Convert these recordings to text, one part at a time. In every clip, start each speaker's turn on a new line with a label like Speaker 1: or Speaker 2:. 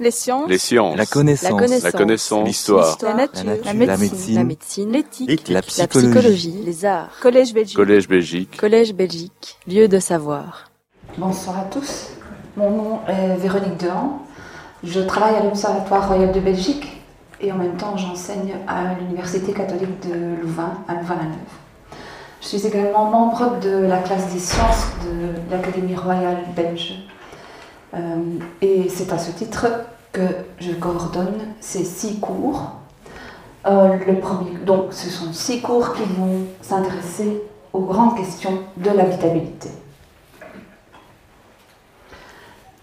Speaker 1: Les sciences.
Speaker 2: Les sciences.
Speaker 3: La connaissance.
Speaker 1: La connaissance.
Speaker 2: L'histoire.
Speaker 1: La nature.
Speaker 3: La nature.
Speaker 1: La
Speaker 3: La
Speaker 1: médecine.
Speaker 3: médecine.
Speaker 1: La médecine. L'éthique.
Speaker 3: La psychologie.
Speaker 1: Les arts. Collège Belgique.
Speaker 2: Collège Belgique.
Speaker 1: Collège Belgique. Lieu de savoir.
Speaker 4: Bonsoir à tous. Mon nom est Véronique Dehan. Je travaille à l'Observatoire Royal de Belgique et en même temps j'enseigne à l'Université catholique de Louvain, à Louvain-la-Neuve. Je suis également membre de la classe des sciences de l'Académie royale belge. Euh, et c'est à ce titre que je coordonne ces six cours. Euh, donc ce sont six cours qui vont s'intéresser aux grandes questions de l'habitabilité.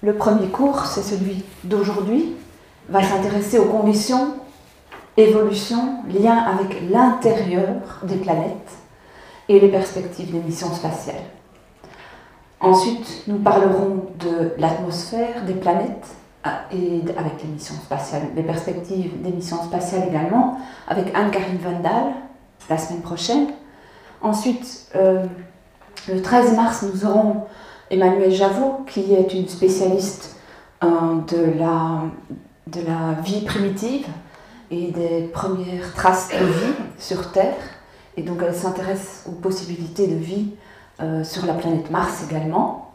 Speaker 4: Le premier cours, c'est celui d'aujourd'hui, va s'intéresser aux conditions, évolution, lien avec l'intérieur des planètes et les perspectives des missions spatiales. Ensuite, nous parlerons de l'atmosphère des planètes ah, et avec les missions spatiales, les perspectives des missions spatiales également, avec Anne-Karine Vandal la semaine prochaine. Ensuite, euh, le 13 mars, nous aurons Emmanuel Javot, qui est une spécialiste euh, de, la, de la vie primitive et des premières traces de vie sur Terre. Et donc elle s'intéresse aux possibilités de vie euh, sur la planète Mars également.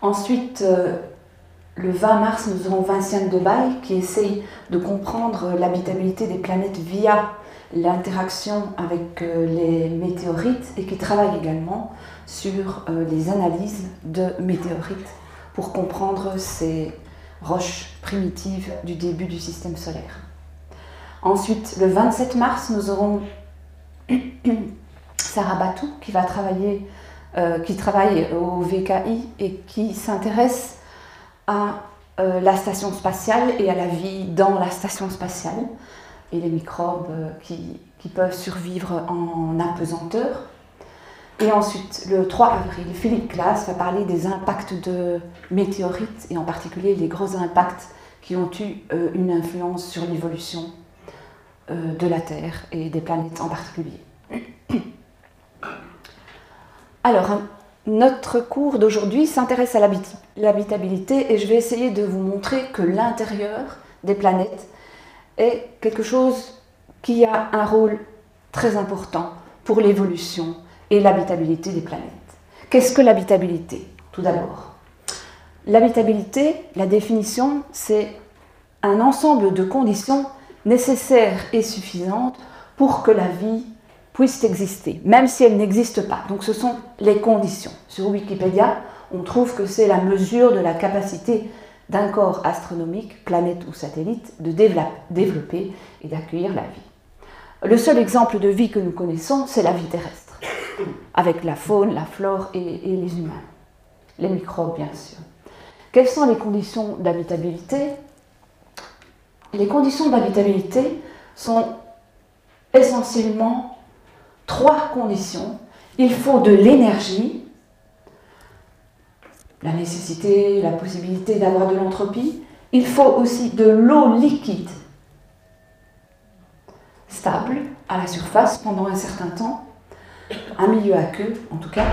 Speaker 4: Ensuite, euh, le 20 mars, nous aurons Vinciane Debaille qui essaye de comprendre l'habitabilité des planètes via l'interaction avec euh, les météorites et qui travaille également sur les analyses de météorites pour comprendre ces roches primitives du début du système solaire. Ensuite, le 27 mars, nous aurons Sarah Batou qui va travailler, euh, qui travaille au VKI et qui s'intéresse à euh, la station spatiale et à la vie dans la station spatiale et les microbes euh, qui, qui peuvent survivre en apesanteur. Et ensuite, le 3 avril, Philippe Glass va parler des impacts de météorites et en particulier les gros impacts qui ont eu une influence sur l'évolution de la Terre et des planètes en particulier. Alors, notre cours d'aujourd'hui s'intéresse à l'habit- l'habitabilité et je vais essayer de vous montrer que l'intérieur des planètes est quelque chose qui a un rôle très important pour l'évolution et l'habitabilité des planètes. Qu'est-ce que l'habitabilité? Tout d'abord, l'habitabilité, la définition, c'est un ensemble de conditions nécessaires et suffisantes pour que la vie puisse exister, même si elle n'existe pas. Donc ce sont les conditions. Sur Wikipédia, on trouve que c'est la mesure de la capacité d'un corps astronomique, planète ou satellite, de dévelop- développer et d'accueillir la vie. Le seul exemple de vie que nous connaissons, c'est la vie terrestre, avec la faune, la flore et les humains, les microbes bien sûr. Quelles sont les conditions d'habitabilité? Les conditions d'habitabilité sont essentiellement trois conditions. Il faut de l'énergie, la nécessité, la possibilité d'avoir de l'entropie. Il faut aussi de l'eau liquide, stable, à la surface pendant un certain temps, un milieu aqueux en tout cas.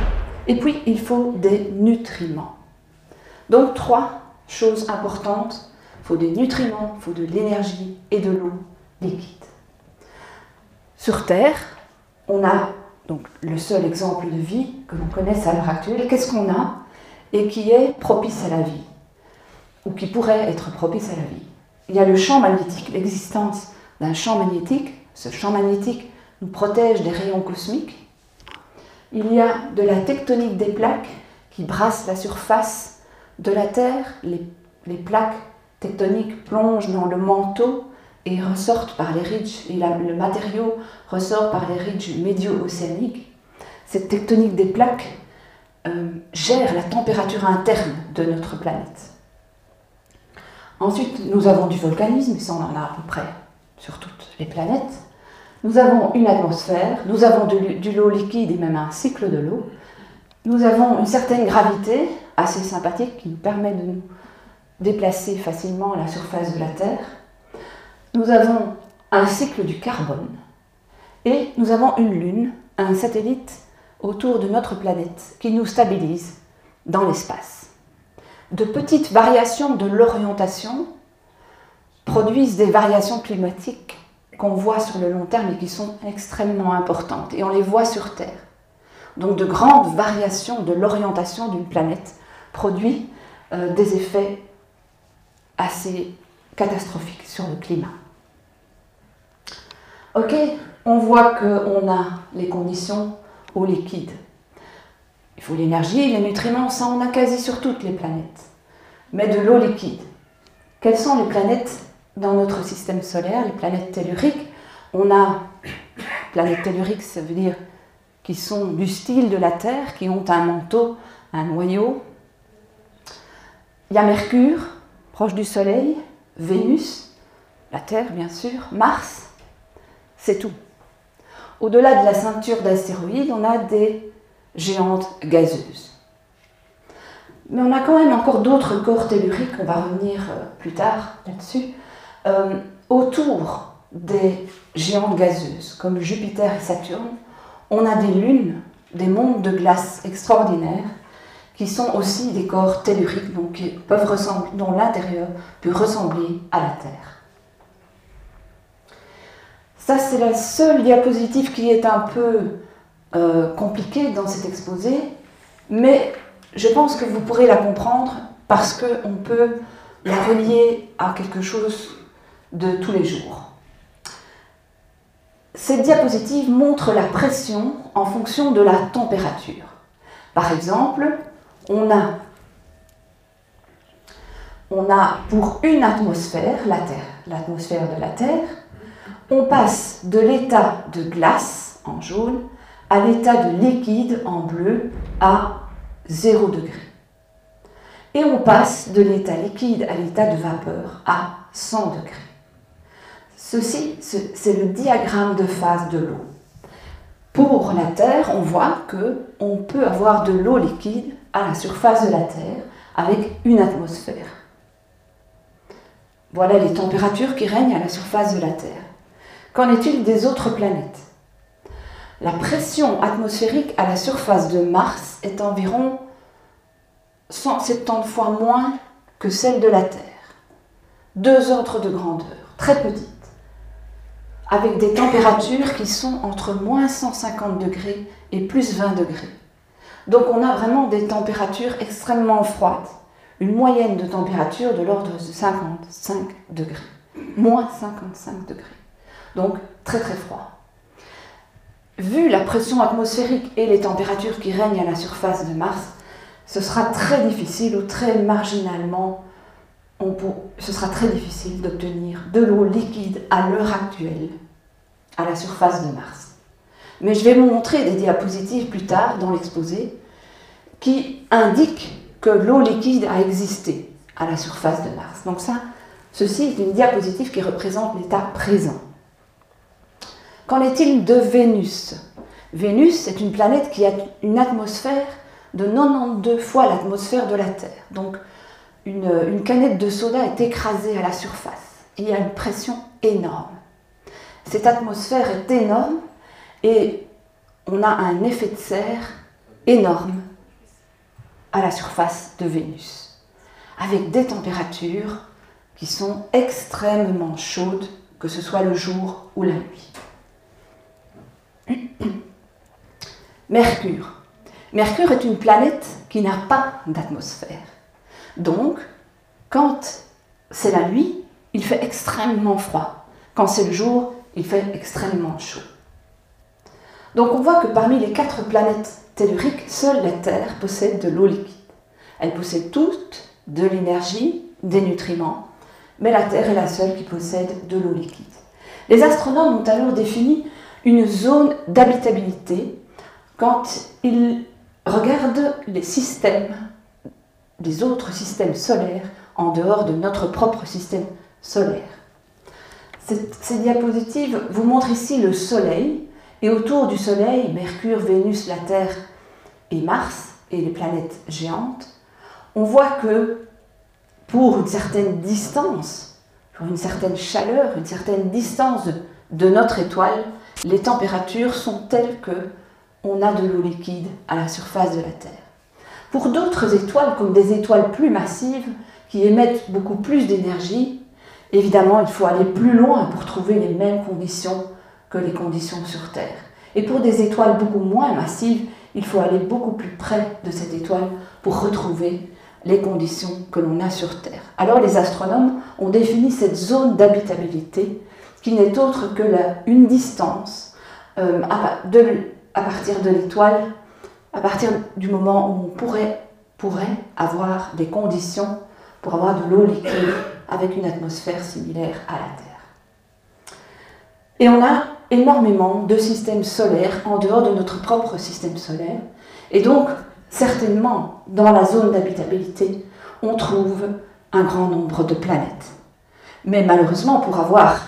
Speaker 4: Et puis, il faut des nutriments. Donc, trois choses importantes. Il faut des nutriments, il faut de l'énergie et de l'eau liquide. Sur Terre, on a donc le seul exemple de vie que l'on connaisse à l'heure actuelle. Qu'est-ce qu'on a et qui est propice à la vie ou qui pourrait être propice à la vie? Il y a le champ magnétique, l'existence d'un champ magnétique. Ce champ magnétique nous protège des rayons cosmiques. Il y a de la tectonique des plaques qui brasse la surface de la Terre. Les, les plaques tectoniques plongent dans le manteau et par les ridges, le matériau ressort par les ridges médio-océaniques. Cette tectonique des plaques euh, gère la température interne de notre planète. Ensuite, nous avons du volcanisme, et ça on en a à peu près sur toutes les planètes. Nous avons une atmosphère, nous avons de du l'eau liquide et même un cycle de l'eau. Nous avons une certaine gravité assez sympathique qui nous permet de nous déplacer facilement à la surface de la Terre. Nous avons un cycle du carbone et nous avons une lune, un satellite autour de notre planète qui nous stabilise dans l'espace. De petites variations de l'orientation produisent des variations climatiques qu'on voit sur le long terme et qui sont extrêmement importantes. Et on les voit sur Terre. Donc de grandes variations de l'orientation d'une planète produit euh, des effets assez catastrophiques sur le climat. Ok, on voit qu'on a les conditions au liquide. Il faut l'énergie, les nutriments, ça on a quasi sur toutes les planètes. Mais de l'eau liquide. Quelles sont les planètes dans notre système solaire, les planètes telluriques? On a planètes telluriques, ça veut dire qui sont du style de la Terre, qui ont un manteau, un noyau. Il y a Mercure, proche du Soleil, Vénus, la Terre bien sûr, Mars, c'est tout. Au-delà de la ceinture d'astéroïdes, on a des géantes gazeuses. Mais on a quand même encore d'autres corps telluriques, on va revenir euh, plus tard là-dessus, euh, autour des géantes gazeuses, comme Jupiter et Saturne, on a des lunes, des mondes de glace extraordinaires, qui sont aussi des corps telluriques, donc dont l'intérieur peut ressembler à la Terre. Ça, c'est la seule diapositive qui est un peu euh, compliquée dans cet exposé, mais je pense que vous pourrez la comprendre parce qu'on peut la relier à quelque chose de tous les jours. Cette diapositive montre la pression en fonction de la température. Par exemple, on a, on a pour une atmosphère, la Terre, l'atmosphère de la Terre, on passe de l'état de glace en jaune à l'état de liquide en bleu à 0 degré. Et on passe de l'état liquide à l'état de vapeur à 100 degrés. Ceci, c'est le diagramme de phase de l'eau. Pour la Terre, on voit que on peut avoir de l'eau liquide à la surface de la Terre avec une atmosphère. Voilà les températures qui règnent à la surface de la Terre. Qu'en est-il des autres planètes? La pression atmosphérique à la surface de Mars est environ 170 fois moins que celle de la Terre. Deux ordres de grandeur, très petites, avec des températures qui sont entre moins 150 degrés et plus 20 degrés. Donc on a vraiment des températures extrêmement froides, une moyenne de température de l'ordre de 55 degrés, moins 55 degrés donc très très froid. Vu la pression atmosphérique et les températures qui règnent à la surface de Mars, ce sera très difficile ou très marginalement, ce sera très difficile d'obtenir de l'eau liquide à l'heure actuelle à la surface de Mars. Mais je vais vous montrer des diapositives plus tard dans l'exposé qui indiquent que l'eau liquide a existé à la surface de Mars. Donc ça, ceci est une diapositive qui représente l'état présent. Qu'en est-il de Vénus? Vénus est une planète qui a une atmosphère de 92 fois l'atmosphère de la Terre. Donc une, canette de soda est écrasée à la surface. Il y a une pression énorme. Cette atmosphère est énorme et on a un effet de serre énorme à la surface de Vénus, avec des températures qui sont extrêmement chaudes, que ce soit le jour ou la nuit. Mercure. Mercure est une planète qui n'a pas d'atmosphère. Donc, quand c'est la nuit, il fait extrêmement froid. Quand c'est le jour, il fait extrêmement chaud. Donc on voit que parmi les quatre planètes telluriques, seule la Terre possède de l'eau liquide. Elle possède toutes de l'énergie, des nutriments, mais la Terre est la seule qui possède de l'eau liquide. Les astronomes ont alors défini une zone d'habitabilité quand ils regardent les systèmes, les autres systèmes solaires en dehors de notre propre système solaire. ces diapositives vous montrent ici le Soleil et autour du Soleil, Mercure, Vénus, la Terre et Mars et les planètes géantes. On voit que pour une certaine distance, pour une certaine chaleur, une certaine distance de notre étoile, les températures sont telles que on a de l'eau liquide à la surface de la Terre. Pour d'autres étoiles, comme des étoiles plus massives, qui émettent beaucoup plus d'énergie, Évidemment, il faut aller plus loin pour trouver les mêmes conditions que les conditions sur Terre. Et pour des étoiles beaucoup moins massives, il faut aller beaucoup plus près de cette étoile pour retrouver les conditions que l'on a sur Terre. Alors les astronomes ont défini cette zone d'habitabilité qui n'est autre que la, une distance euh, à, à, partir de l'étoile, à partir du moment où on pourrait, pourrait avoir des conditions pour avoir de l'eau liquide avec une atmosphère similaire à la Terre. Et on a énormément de systèmes solaires en dehors de notre propre système solaire. Et donc, certainement, dans la zone d'habitabilité, on trouve un grand nombre de planètes. Mais malheureusement, pour avoir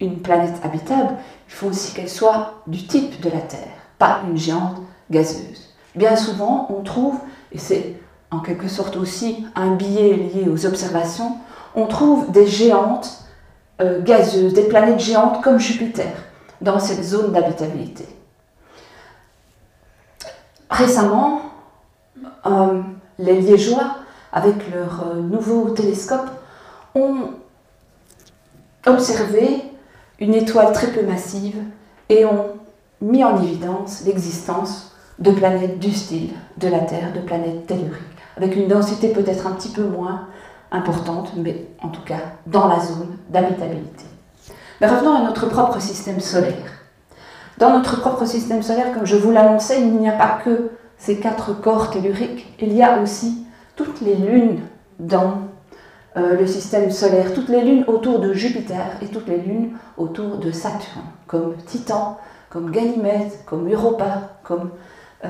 Speaker 4: une planète habitable, il faut aussi qu'elle soit du type de la Terre, pas une géante gazeuse. Bien souvent, on trouve, et c'est en quelque sorte aussi un billet lié aux observations, on trouve des géantes euh, gazeuses, des planètes géantes comme Jupiter dans cette zone d'habitabilité. Récemment, euh, les Liégeois, avec leur euh, nouveau télescope, ont observé une étoile très peu massive et ont mis en évidence l'existence de planètes du style de la Terre, de planètes telluriques, avec une densité peut-être un petit peu moins importante, mais en tout cas dans la zone d'habitabilité. Mais revenons à notre propre système solaire. Dans notre propre système solaire, comme je vous l'annonçais, il n'y a pas que ces quatre corps telluriques, il y a aussi toutes les lunes dans euh, le système solaire, toutes les lunes autour de Jupiter et toutes les lunes autour de Saturne, comme Titan, comme Ganymède, comme Europa, comme euh,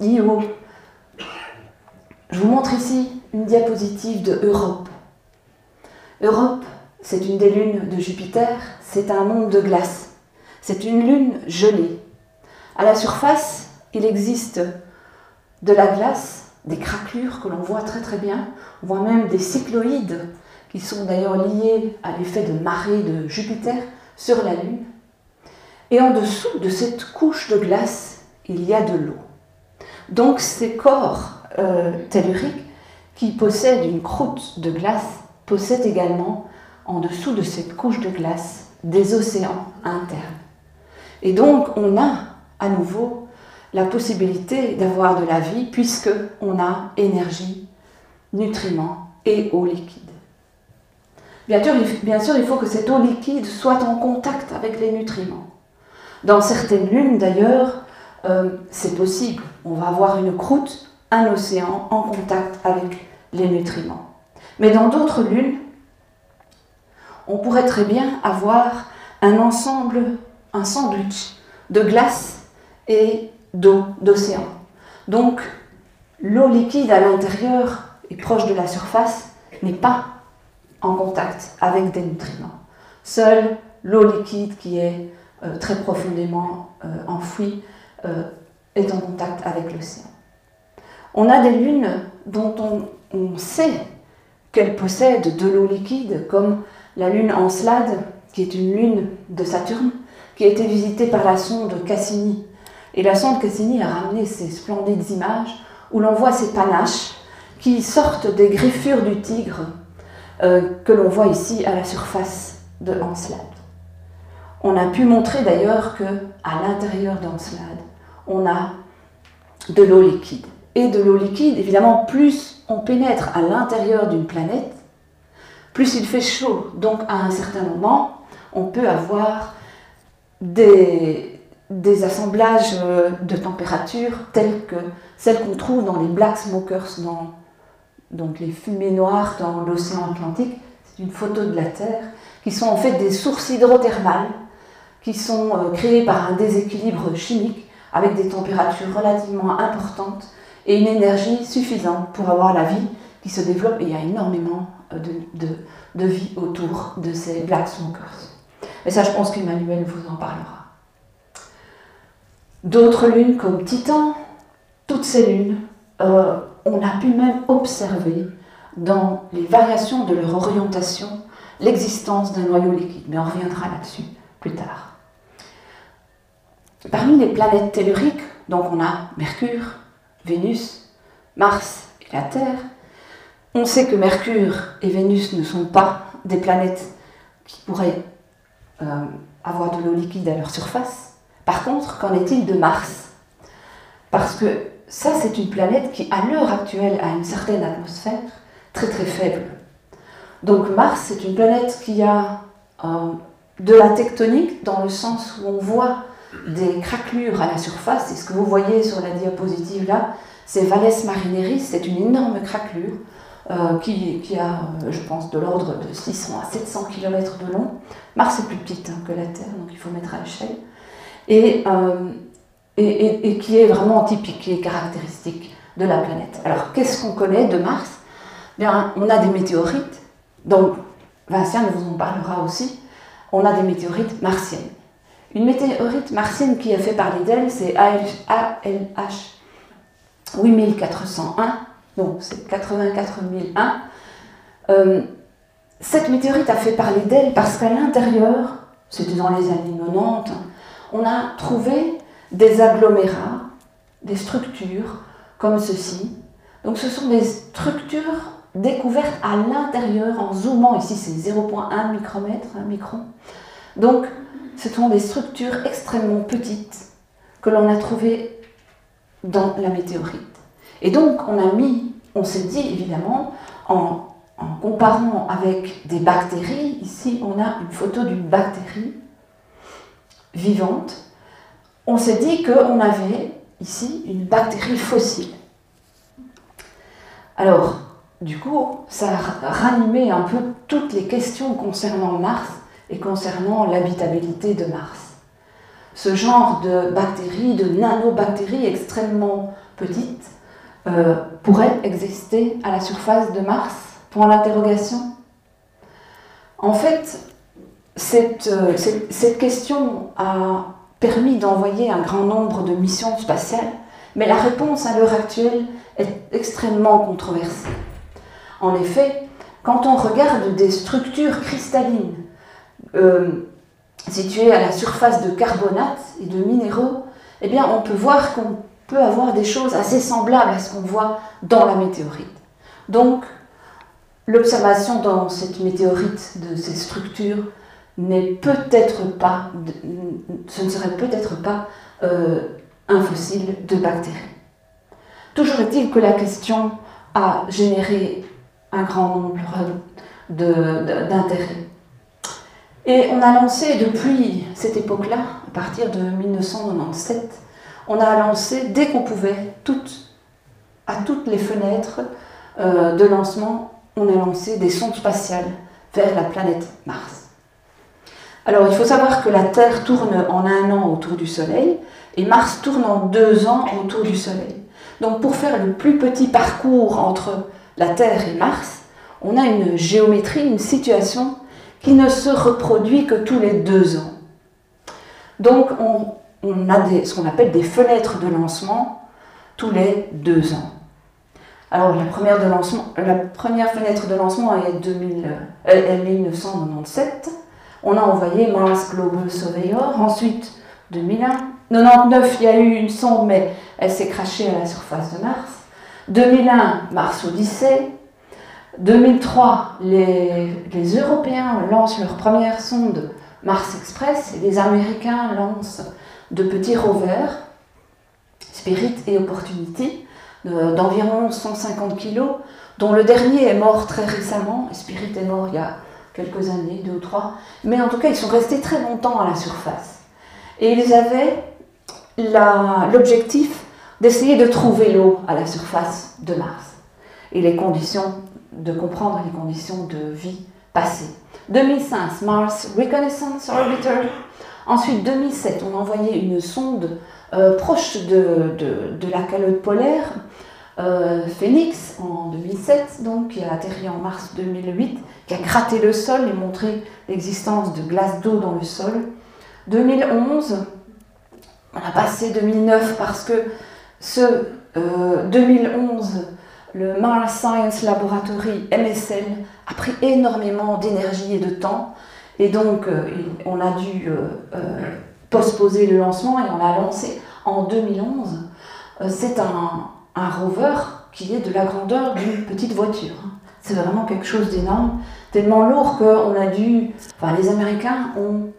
Speaker 4: Io. Je vous montre ici une diapositive de Europe. Europe, c'est une des lunes de Jupiter, c'est un monde de glace. C'est une lune gelée. À la surface, il existe de la glace, des craquelures que l'on voit très très bien. On voit même des cycloïdes qui sont d'ailleurs liés à l'effet de marée de Jupiter sur la Lune. Et en dessous de cette couche de glace, il y a de l'eau. Donc ces corps euh, telluriques qui possèdent une croûte de glace possèdent également en dessous de cette couche de glace des océans internes. Et donc on a à nouveau la possibilité d'avoir de la vie puisque on a énergie, nutriments et eau liquide. Bien sûr, il faut que cette eau liquide soit en contact avec les nutriments. Dans certaines lunes d'ailleurs, euh, c'est possible. On va avoir une croûte, un océan en contact avec les nutriments. Mais dans d'autres lunes, on pourrait très bien avoir un ensemble, un sandwich de glace et d'eau, d'océan. Donc, l'eau liquide à l'intérieur et proche de la surface n'est pas en contact avec des nutriments. Seule l'eau liquide qui est euh, très profondément euh, enfouie euh, est en contact avec l'océan. On a des lunes dont on, on sait qu'elles possèdent de l'eau liquide, comme la lune Encelade, qui est une lune de Saturne, qui a été visitée par la sonde Cassini. Et la sonde Cassini a ramené ces splendides images où l'on voit ces panaches qui sortent des griffures du tigre euh, que l'on voit ici à la surface de Encelade. On a pu montrer d'ailleurs que à l'intérieur d'Encelade, on a de l'eau liquide. Et de l'eau liquide, évidemment, plus on pénètre à l'intérieur d'une planète, plus il fait chaud. Donc à un certain moment, on peut avoir des, des assemblages euh, de température tels que celles qu'on trouve dans les black smokers, dans donc les fumées noires dans l'océan Atlantique. C'est une photo de la Terre, qui sont en fait des sources hydrothermales qui sont euh, créées par un déséquilibre chimique avec des températures relativement importantes et une énergie suffisante pour avoir la vie qui se développe. Et il y a énormément de, de, vie autour de ces Black Smokers. Et ça, je pense qu'Emmanuel vous en parlera. D'autres lunes comme Titan, toutes ces lunes, euh, on a pu même observer dans les variations de leur orientation l'existence d'un noyau liquide, mais on reviendra là-dessus plus tard. Parmi les planètes telluriques, donc on a Mercure, Vénus, Mars et la Terre, on sait que Mercure et Vénus ne sont pas des planètes qui pourraient euh, avoir de l'eau liquide à leur surface. Par contre, qu'en est-il de Mars? Parce que ça, c'est une planète qui, à l'heure actuelle, a une certaine atmosphère très très faible. Donc Mars, c'est une planète qui a euh, de la tectonique dans le sens où on voit des craquelures à la surface. Et ce que vous voyez sur la diapositive là, c'est Valles Marineris, c'est une énorme craquelure euh, qui, a, euh, je pense, de l'ordre de 600 à 700 km de long. Mars est plus petite hein, que la Terre, donc il faut mettre à l'échelle. Euh, et, qui est vraiment typique et caractéristique de la planète. Alors, qu'est-ce qu'on connaît de Mars? Bien, on a des météorites, donc Vincent vous en parlera aussi. On a des météorites martiennes. Une météorite martienne qui a fait parler d'elle, c'est ALH 8401, donc c'est 84 001. Euh, cette météorite a fait parler d'elle parce qu'à l'intérieur, c'était dans les années 90, on a trouvé des agglomérats, des structures comme ceci. Donc ce sont des structures découvertes à l'intérieur en zoomant. Ici c'est 0,1 micromètre, un micron. Donc ce sont des structures extrêmement petites que l'on a trouvées dans la météorite. Et donc on a mis, on s'est dit évidemment, en, comparant avec des bactéries, ici on a une photo d'une bactérie vivante, on s'est dit qu'on avait ici une bactérie fossile. Alors, du coup, ça a ranimé un peu toutes les questions concernant Mars et concernant l'habitabilité de Mars. Ce genre de bactéries, de nanobactéries extrêmement petites, euh, pourrait exister à la surface de Mars? Pour l'interrogation En fait, euh, cette, question a permis d'envoyer un grand nombre de missions spatiales, mais la réponse à l'heure actuelle est extrêmement controversée. En effet, quand on regarde des structures cristallines euh, situées à la surface de carbonates et de minéraux, eh bien, on peut voir qu'on peut avoir des choses assez semblables à ce qu'on voit dans la météorite. Donc, l'observation dans cette météorite de ces structures n'est peut-être pas, ce ne serait peut-être pas euh, un fossile de bactéries. Toujours est-il que la question a généré un grand nombre d'intérêts. Et on a lancé depuis cette époque-là, à partir de 1997, on a lancé, dès qu'on pouvait, à toutes les fenêtres euh, de lancement, on a lancé des sondes spatiales vers la planète Mars. Alors il faut savoir que la Terre tourne en un an autour du Soleil et Mars tourne en deux ans autour du Soleil. Donc pour faire le plus petit parcours entre la Terre et Mars, on a une géométrie, une situation qui ne se reproduit que tous les deux ans. Donc on, a ce qu'on appelle des fenêtres de lancement tous les deux ans. Alors la première, fenêtre de lancement est, 2000, est 1997. On a envoyé Mars Global Surveyor. Ensuite, 2001. 99, il y a eu une sonde, mais elle s'est crachée à la surface de Mars. 2001, Mars Odyssey. 2003, les, Européens lancent leur première sonde Mars Express et les Américains lancent de petits rovers, Spirit et Opportunity, d'environ 150 kg, dont le dernier est mort très récemment. Spirit est mort il y a quelques années, deux ou trois, mais en tout cas ils sont restés très longtemps à la surface. Et ils avaient l'objectif d'essayer de trouver l'eau à la surface de Mars et les conditions, de comprendre les conditions de vie passées. 2005, Mars Reconnaissance Orbiter, Ensuite, 2007, on a envoyé une sonde euh, proche de, la calotte polaire, euh, Phoenix, en 2007, donc, qui a atterri en mars 2008, qui a gratté le sol et montré l'existence de glace d'eau dans le sol. 2011, on a passé 2009 parce que ce 2011, euh, le Mars Science Laboratory MSL a pris énormément d'énergie et de temps et donc, euh, on a dû euh, postposer le lancement et on l'a lancé en 2011. C'est un, un, rover qui est de la grandeur d'une petite voiture. C'est vraiment quelque chose d'énorme, tellement lourd qu'on a dû. Enfin, les Américains ont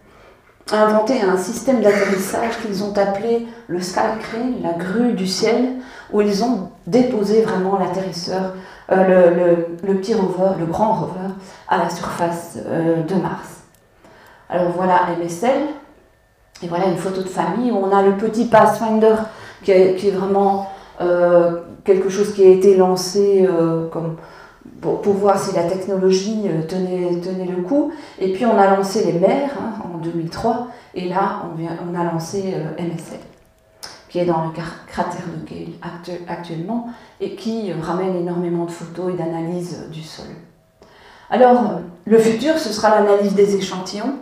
Speaker 4: inventé un système d'atterrissage qu'ils ont appelé le Sky Crane, la grue du ciel, où ils ont déposé vraiment l'atterrisseur, euh, le, petit rover, le grand rover, à la surface euh, de Mars. Alors voilà MSL, et voilà une photo de famille où on a le petit Pathfinder qui est, vraiment euh, quelque chose qui a été lancé comme pour, voir si la technologie tenait, tenait, le coup. Et puis on a lancé les mers hein, en 2003, et là on, vient, on a lancé MSL qui est dans le cratère de Gale actuellement et qui ramène énormément de photos et d'analyses du sol. Alors, le futur, ce sera l'analyse des échantillons.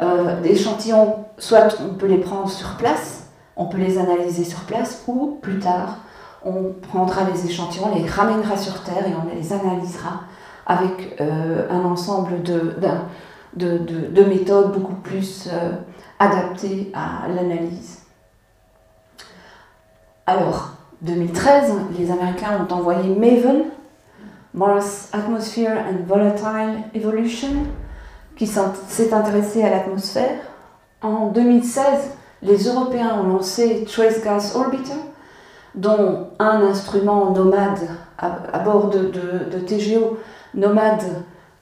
Speaker 4: Euh, des échantillons, soit on peut les prendre sur place, on peut les analyser sur place, ou plus tard, on prendra les échantillons, on les ramènera sur Terre et on les analysera avec euh, un ensemble de, de, de, méthodes beaucoup plus euh, adaptées à l'analyse. Alors, 2013, les Américains ont envoyé MAVEN, Mars Atmosphere and Volatile Evolution, qui s'est intéressé à l'atmosphère. En 2016, les Européens ont lancé Trace Gas Orbiter, dont un instrument nomade à, bord de, TGO. Nomade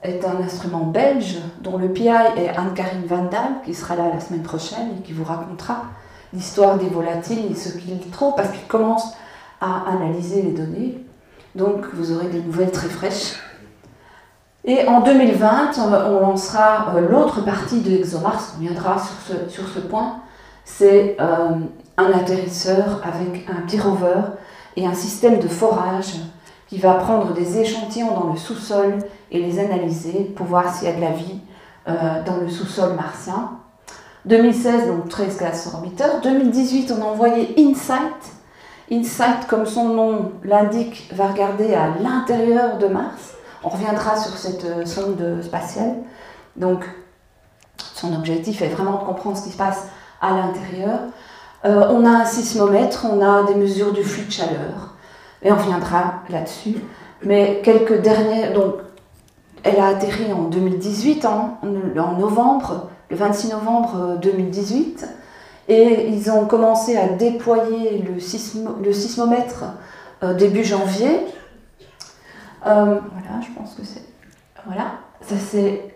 Speaker 4: est un instrument belge dont le PI est Anne-Karine Vandal, qui sera là la semaine prochaine et qui vous racontera l'histoire des volatiles et ce qu'il trouve, parce qu'il commence à analyser les données. Donc vous aurez des nouvelles très fraîches. Et en 2020, on lancera euh, l'autre partie de ExoMars, on viendra sur ce, sur ce point. C'est euh, un atterrisseur avec un petit rover et un système de forage qui va prendre des échantillons dans le sous-sol et les analyser pour voir s'il y a de la vie euh, dans le sous-sol martien. 2016, donc 13 gas orbiteurs. 2018, on a envoyé InSight. InSight, comme son nom l'indique, va regarder à l'intérieur de Mars. On reviendra sur cette euh, sonde spatiale. Donc, son objectif est vraiment de comprendre ce qui se passe à l'intérieur. Euh, on a un sismomètre, on a des mesures du flux de chaleur. Et on reviendra là-dessus. Mais quelques dernières. Donc, elle a atterri en 2018, en novembre le 26 novembre 2018. Euh, et ils ont commencé à déployer le, sismomètre euh, début janvier. Voilà, je pense que c'est. Voilà, ça c'est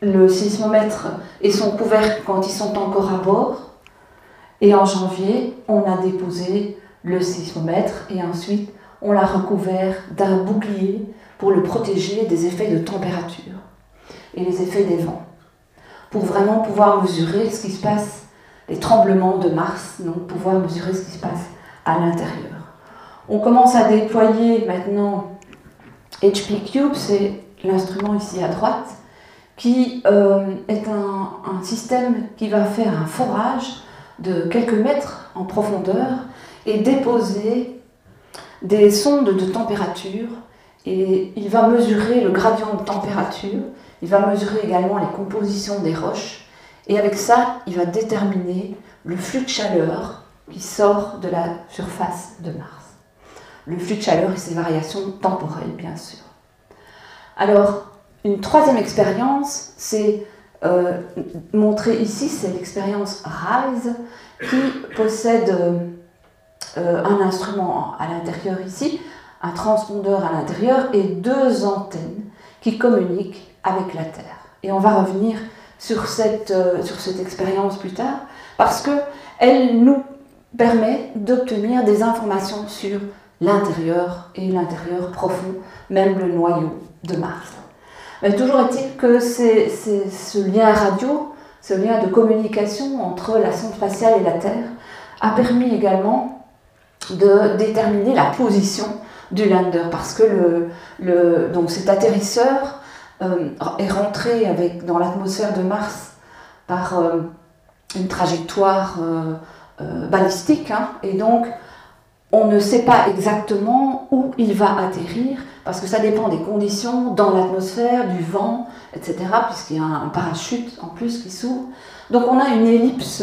Speaker 4: le sismomètre et son couvercle quand ils sont encore à bord. Et en janvier, on a déposé le sismomètre et ensuite on l'a recouvert d'un bouclier pour le protéger des effets de température et les effets des vents pour vraiment pouvoir mesurer ce qui se passe, les tremblements de Mars, donc pouvoir mesurer ce qui se passe à l'intérieur. On commence à déployer maintenant HP Cube, c'est l'instrument ici à droite, qui euh, est un, un, système qui va faire un forage de quelques mètres en profondeur et déposer des sondes de température et il va mesurer le gradient de température il va mesurer également les compositions des roches. Et avec ça, il va déterminer le flux de chaleur qui sort de la surface de Mars. Le flux de chaleur et ses variations temporelles, bien sûr. Alors, une troisième expérience, c'est euh, montrée ici, c'est l'expérience RISE, qui possède euh, un instrument à l'intérieur ici, un transpondeur à l'intérieur et deux antennes qui communiquent avec la Terre. Et on va revenir sur cette, euh, sur cette expérience plus tard, parce qu'elle nous permet d'obtenir des informations sur l'intérieur et l'intérieur profond, même le noyau de Mars. Mais toujours est-il que ce lien radio, ce lien de communication entre la sonde spatiale et la Terre, a permis également de déterminer la position du lander, parce que cet atterrisseur euh, est rentré dans l'atmosphère de Mars par euh, une trajectoire euh, balistique. Hein, et donc, on ne sait pas exactement où il va atterrir, parce que ça dépend des conditions dans l'atmosphère, du vent, etc., puisqu'il y a un parachute en plus qui s'ouvre. Donc on a une ellipse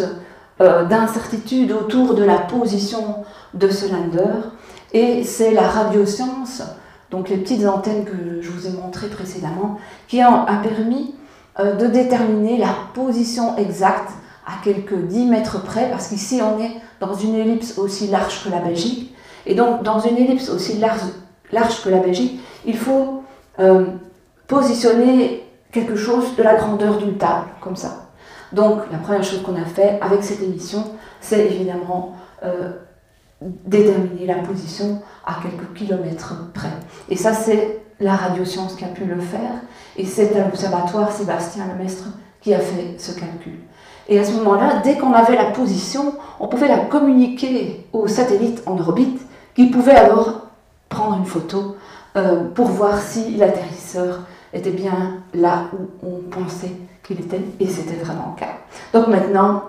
Speaker 4: d'incertitude autour de la position de ce lander, et c'est la radioscience donc les petites antennes que je vous ai montrées précédemment, qui ont permis euh, de déterminer la position exacte à quelques 10 mètres près, parce qu'ici on est dans une ellipse aussi large que la Belgique. Et donc dans une ellipse aussi large, large que la Belgique, il faut euh, positionner quelque chose de la grandeur d'une table, comme ça. Donc la première chose qu'on a fait avec cette émission, c'est évidemment euh, déterminer la position à quelques kilomètres près. Et ça, c'est la radioscience qui a pu le faire, et c'est à l'observatoire Sébastien Lemestre qui a fait ce calcul. Et à ce moment-là, dès qu'on avait la position, on pouvait la communiquer au satellite en orbite, qui pouvait alors prendre une photo euh, pour voir si l'atterrisseur était bien là où on pensait qu'il était, et c'était vraiment le cas. Donc maintenant,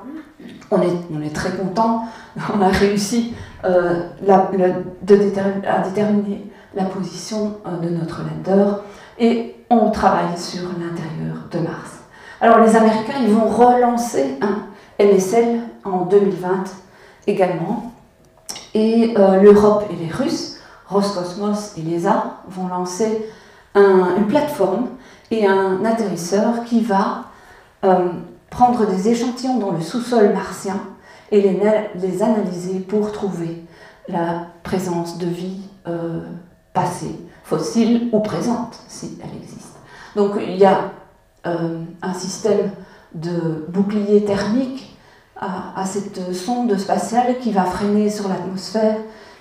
Speaker 4: on est, très content, on a réussi euh, à déterminer la position euh, de notre lander et on travaille sur l'intérieur de Mars. Alors les Américains, ils vont relancer un MSL en 2020 également. Et l'Europe et les Russes, Roscosmos et l'ESA, vont lancer une plateforme et un atterrisseur qui va prendre des échantillons dans le sous-sol martien et les, analyser pour trouver la présence de vie euh, passée, fossile ou présente, si elle existe. Donc il y a euh, un système de bouclier thermique à, cette sonde spatiale qui va freiner sur l'atmosphère,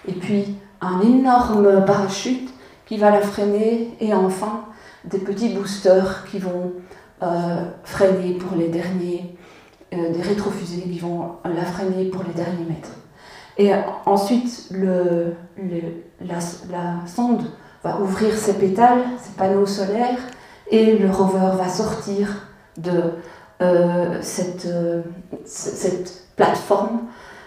Speaker 4: et puis un énorme parachute qui va la freiner, et enfin des petits boosters qui vont euh, freiner pour les derniers, euh, des rétrofusées qui vont la freiner pour les derniers mètres. Et ensuite, la, sonde va ouvrir ses pétales, ses panneaux solaires, et le rover va sortir de euh, cette plateforme.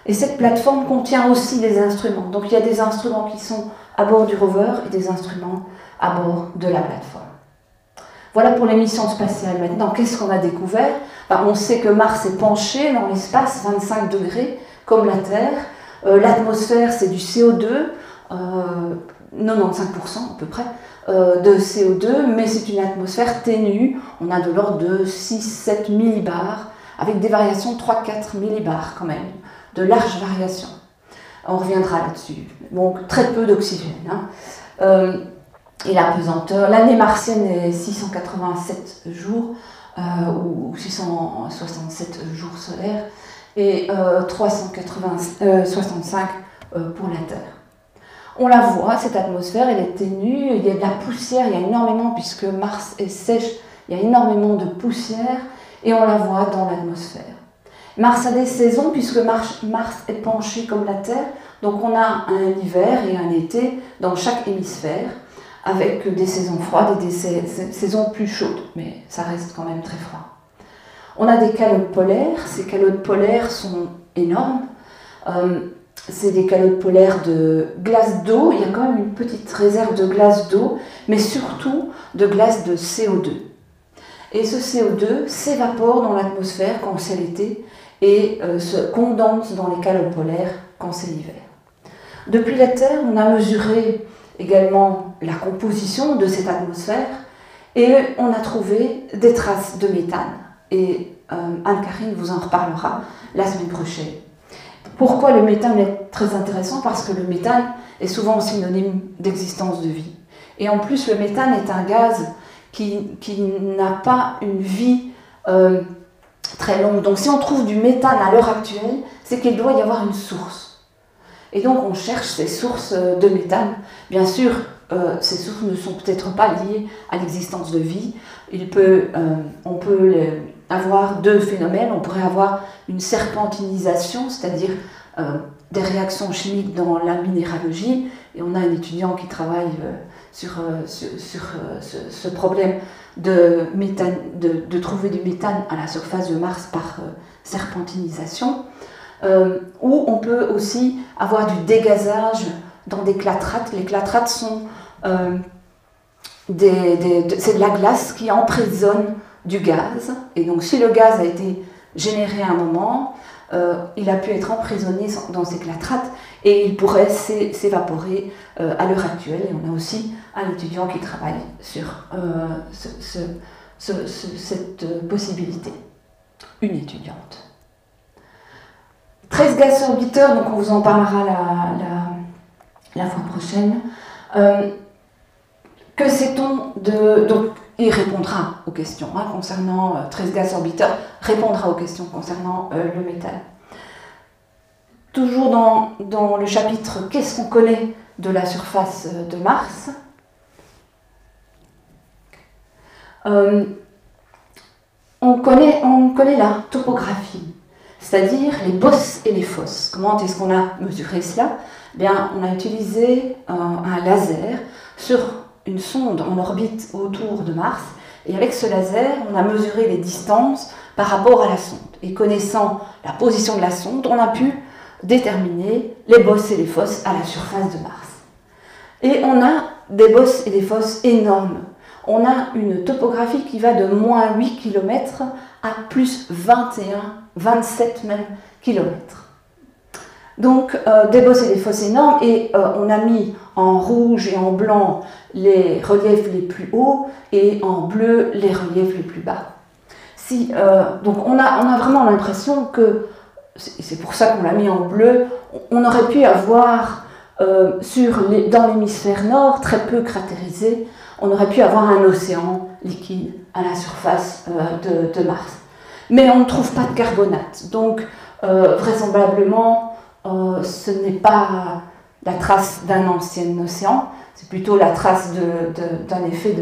Speaker 4: Et cette plateforme contient aussi des instruments. Donc il y a des instruments qui sont à bord du rover et des instruments à bord de la plateforme. Voilà pour les missions spatiales. Maintenant, qu'est-ce qu'on a découvert? Ben, On sait que Mars est penché dans l'espace, 25 degrés, comme la Terre. Euh, l'atmosphère, c'est du CO2, 95% à peu près euh, de CO2, mais c'est une atmosphère ténue. On a de l'ordre de 6-7 millibars, avec des variations de 3-4 millibars quand même, de larges variations. On reviendra là-dessus. Donc très peu d'oxygène. Hein. Euh, et la pesanteur. L'année martienne est 687 jours euh, ou 667 jours solaires et 365 euh, euh, pour la Terre. On la voit, cette atmosphère, elle est ténue, il y a de la poussière, il y a énormément, puisque Mars est sèche, il y a énormément de poussière, et on la voit dans l'atmosphère. Mars a des saisons, puisque Mars, est penché comme la Terre, donc on a un hiver et un été dans chaque hémisphère avec des saisons froides et des saisons plus chaudes, mais ça reste quand même très froid. On a des calottes polaires, ces calottes polaires sont énormes. Euh, c'est des calottes polaires de glace d'eau, il y a quand même une petite réserve de glace d'eau, mais surtout de glace de CO2. Et ce CO2 s'évapore dans l'atmosphère quand c'est l'été et euh, se condense dans les calottes polaires quand c'est l'hiver. Depuis la Terre, on a mesuré également la composition de cette atmosphère et on a trouvé des traces de méthane. Et euh, Anne-Karine vous en reparlera la semaine prochaine. Pourquoi le méthane est très intéressant? Parce que le méthane est souvent synonyme d'existence de vie. Et en plus, le méthane est un gaz qui, qui n'a pas une vie euh, très longue. Donc si on trouve du méthane à l'heure actuelle, c'est qu'il doit y avoir une source. Et donc on cherche ces sources euh, de méthane. Bien sûr, euh, ces sources ne sont peut-être pas liées à l'existence de vie. Il peut, euh, on peut avoir deux phénomènes. On pourrait avoir une serpentinisation, c'est-à-dire des réactions chimiques dans la minéralogie. Et on a un étudiant qui travaille sur, sur, ce, problème de, méthane, de, de, trouver du méthane à la surface de Mars par serpentinisation. Euh, ou on peut aussi avoir du dégazage dans des clatrates. Les clatrates sont euh, c'est de la glace qui emprisonne du gaz. Et donc si le gaz a été généré à un moment, il a pu être emprisonné dans ces clatrates et il pourrait s'évaporer à l'heure actuelle. Et on a aussi un étudiant qui travaille sur cette possibilité. Une étudiante. 13 gaz sorbiteurs, donc on vous en parlera la, fois prochaine. Euh, que sait-on de. Donc, il répondra aux questions hein, concernant 13 euh, gaz orbiteurs, répondra aux questions concernant euh, le métal. Toujours dans, dans le chapitre Qu'est-ce qu'on connaît de la surface de Mars? On, connaît, on connaît la topographie c'est-à-dire les bosses et les fosses. Comment est-ce qu'on a mesuré cela? Bien, on a utilisé un, laser sur une sonde en orbite autour de Mars, et avec ce laser, on a mesuré les distances par rapport à la sonde. Et connaissant la position de la sonde, on a pu déterminer les bosses et les fosses à la surface de Mars. Et on a des bosses et des fosses énormes. On a une topographie qui va de moins 8 km à plus 21, 27 même kilomètres. Donc euh, des bosses et des fosses énormes et euh, on a mis en rouge et en blanc les reliefs les plus hauts et en bleu les reliefs les plus bas. Si, euh, donc on a, on a vraiment l'impression que, c'est pour ça qu'on l'a mis en bleu, on aurait pu avoir sur les, dans l'hémisphère nord, très peu cratérisé, on aurait pu avoir un océan liquide à la surface de Mars mais on ne trouve pas de carbonate. Donc, euh, vraisemblablement, euh, ce n'est pas la trace d'un ancien océan, c'est plutôt la trace d'un effet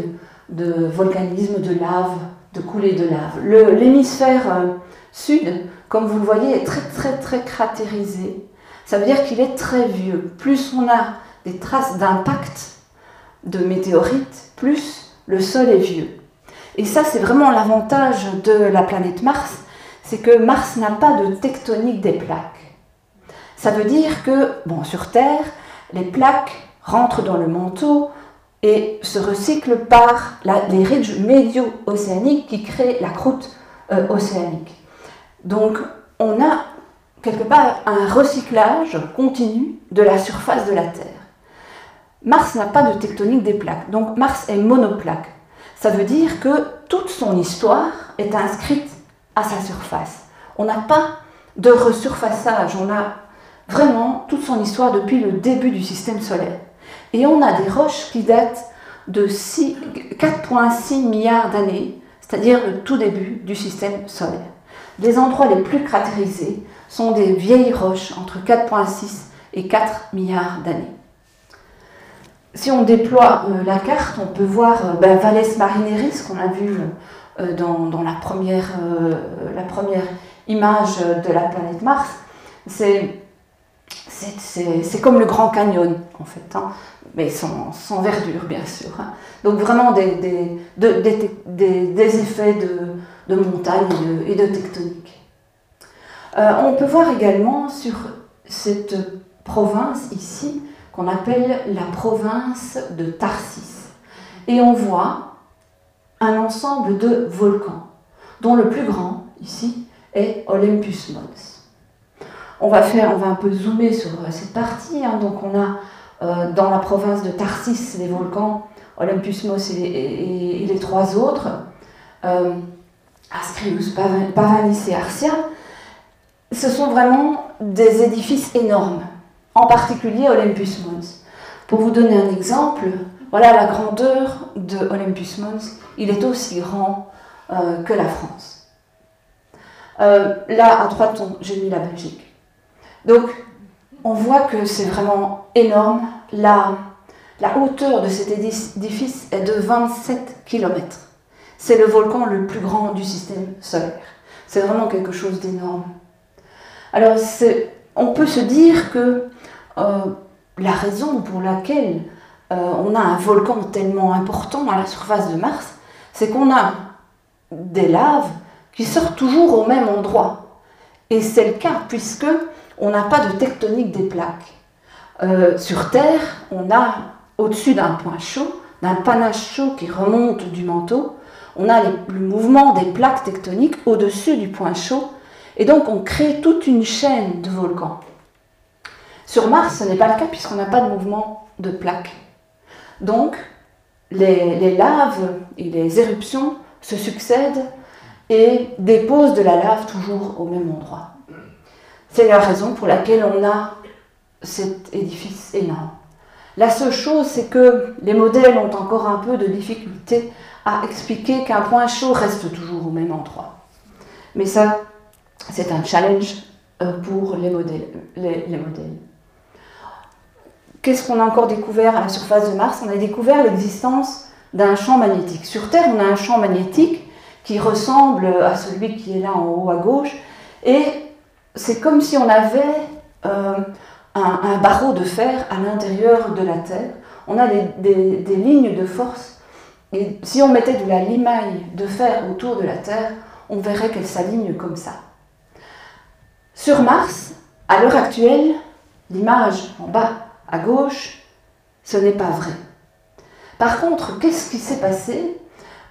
Speaker 4: de, volcanisme, de lave, de coulée de lave. L'hémisphère euh, sud, comme vous le voyez, est très très très cratérisé. Ça veut dire qu'il est très vieux. Plus on a des traces d'impact de météorites, plus le sol est vieux. Et ça, c'est vraiment l'avantage de la planète Mars, c'est que Mars n'a pas de tectonique des plaques. Ça veut dire que, bon, sur Terre, les plaques rentrent dans le manteau et se recyclent par les ridges médio-océaniques qui créent la croûte euh, océanique. Donc, on a quelque part un recyclage continu de la surface de la Terre. Mars n'a pas de tectonique des plaques, donc Mars est monoplaque. Ça veut dire que toute son histoire est inscrite à sa surface. On n'a pas de resurfaçage, on a vraiment toute son histoire depuis le début du système solaire. Et on a des roches qui datent de 4,6 milliards d'années, c'est-à-dire le tout début du système solaire. Les endroits les plus cratérisés sont des vieilles roches entre 4,6 et 4 milliards d'années si on déploie euh, la carte, on peut voir euh, ben, Valles Marineris, qu'on a vu euh, dans, la, première, image de la planète Mars. C'est comme le Grand Canyon, en fait, hein, mais sans, verdure, bien sûr. Hein. Donc vraiment des, effets de, montagne et de, tectonique. on peut voir également sur cette province ici qu'on appelle la province de Tarsis. Et on voit un ensemble de volcans, dont le plus grand, ici, est Olympus Mons. On va, faire, un peu zoomer sur cette partie. Hein. Donc on a euh, dans la province de Tarsis les volcans Olympus Mons et, les trois autres, euh, Ascrius, Pavanis et Arcia. Ce sont vraiment des édifices énormes en particulier Olympus Mons. Pour vous donner un exemple, voilà la grandeur de Olympus Mons. Il est aussi grand euh, que la France. Euh, là, à droite, j'ai mis la Belgique. Donc, on voit que c'est vraiment énorme. La, la hauteur de cet édifice est de 27 km. C'est le volcan le plus grand du système solaire. C'est vraiment quelque chose d'énorme. Alors, on peut se dire que euh, la raison pour laquelle euh, on a un volcan tellement important à la surface de Mars, c'est qu'on a des laves qui sortent toujours au même endroit. Et c'est le cas puisque on n'a pas de tectonique des plaques. Euh, sur Terre, on a au-dessus d'un point chaud, d'un panache chaud qui remonte du manteau, on a le mouvement des plaques tectoniques au-dessus du point chaud Et donc on crée toute une chaîne de volcans. Sur Mars, ce n'est pas le cas puisqu'on n'a pas de mouvement de plaques. Donc les, laves et les éruptions se succèdent et déposent de la lave toujours au même endroit. C'est la raison pour laquelle on a cet édifice énorme. La seule chose, c'est que les modèles ont encore un peu de difficulté à expliquer qu'un point chaud reste toujours au même endroit. Mais ça, c'est un challenge euh, pour les modèles. Les, modèles. Qu'est-ce qu'on a encore découvert à la surface de Mars? On a découvert l'existence d'un champ magnétique. Sur Terre, on a un champ magnétique qui ressemble à celui qui est là en haut à gauche, et c'est comme si on avait euh, un, barreau de fer à l'intérieur de la Terre. On a des, des, lignes de force, et si on mettait de la limaille de fer autour de la Terre, on verrait qu'elle s'aligne comme ça. Sur Mars, à l'heure actuelle, l'image en bas à gauche, ce n'est pas vrai. Par contre, qu'est-ce qui s'est passé?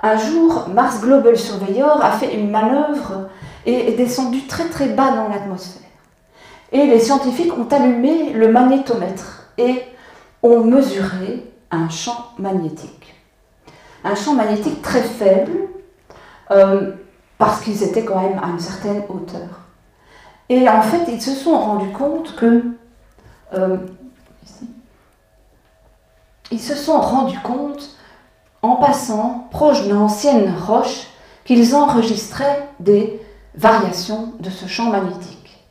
Speaker 4: Un jour, Mars Global Surveyor a fait une manœuvre et est descendu très très bas dans l'atmosphère. Et les scientifiques ont allumé le magnétomètre et ont mesuré un champ magnétique. Un champ magnétique très faible, euh, parce qu'ils étaient quand même à une certaine hauteur. Et en fait, ils se sont rendus compte que euh, ils se sont rendus compte, en passant proche d'une ancienne roche, qu'ils enregistraient des variations de ce champ magnétique.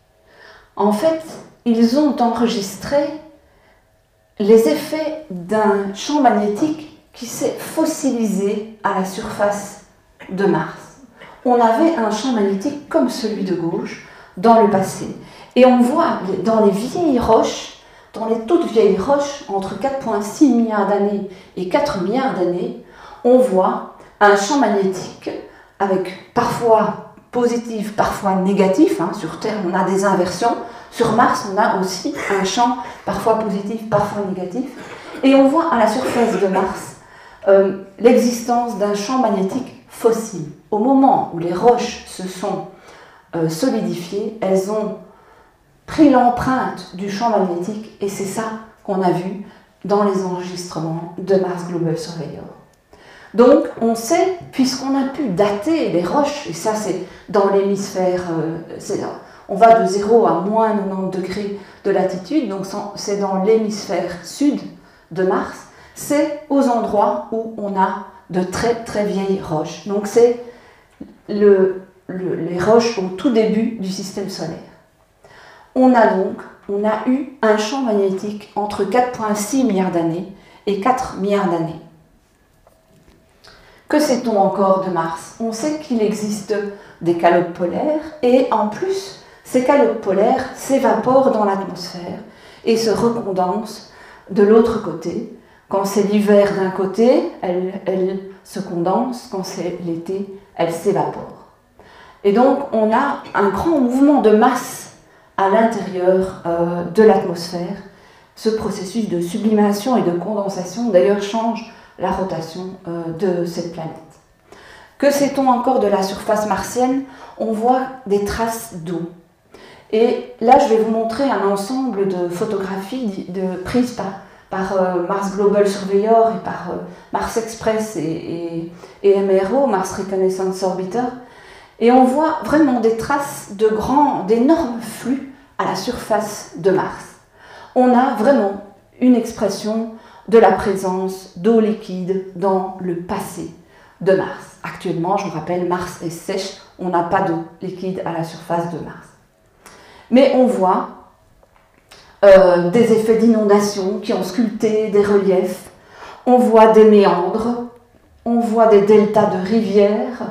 Speaker 4: En fait, ils ont enregistré les effets d'un champ magnétique qui s'est fossilisé à la surface de Mars. On avait un champ magnétique comme celui de gauche dans le passé. Et on voit dans les vieilles roches dans les toutes vieilles roches, entre 4,6 milliards d'années et 4 milliards d'années, on voit un champ magnétique avec parfois positif, parfois négatif. Hein. Sur Terre, on a des inversions. Sur Mars, on a aussi un champ parfois positif, parfois négatif. Et on voit à la surface de Mars euh, l'existence d'un champ magnétique fossile. Au moment où les roches se sont euh, solidifiées, elles ont pris l'empreinte du champ magnétique et c'est ça qu'on a vu dans les enregistrements de Mars Global Surveyor. Donc on sait, puisqu'on a pu dater les roches, et ça c'est dans l'hémisphère, euh, on va de 0 à moins 90 degrés de latitude, donc c'est dans l'hémisphère sud de Mars, c'est aux endroits où on a de très très vieilles roches. Donc c'est les roches au tout début du système solaire on a donc on a eu un champ magnétique entre 4,6 milliards d'années et 4 milliards d'années. Que sait-on encore de Mars? On sait qu'il existe des calottes polaires et en plus, ces calottes polaires s'évaporent dans l'atmosphère et se recondensent de l'autre côté. Quand c'est l'hiver d'un côté, elles, se condensent, quand c'est l'été, elles s'évaporent. Et donc on a un grand mouvement de masse à l'intérieur euh, de l'atmosphère. Ce processus de sublimation et de condensation, d'ailleurs, change la rotation euh, de cette planète. Que sait-on encore de la surface martienne? On voit des traces d'eau. Et là, je vais vous montrer un ensemble de photographies prises par, par euh, Mars Global Surveyor et par Mars Express et, et, et, MRO, Mars Reconnaissance Orbiter, et on voit vraiment des traces de grands, d'énormes flux à la surface de Mars. On a vraiment une expression de la présence d'eau liquide dans le passé de Mars. Actuellement, je vous rappelle, Mars est sèche, on n'a pas d'eau liquide à la surface de Mars. Mais on voit euh, des effets d'inondation qui ont sculpté des reliefs, on voit des méandres, on voit des deltas de rivières,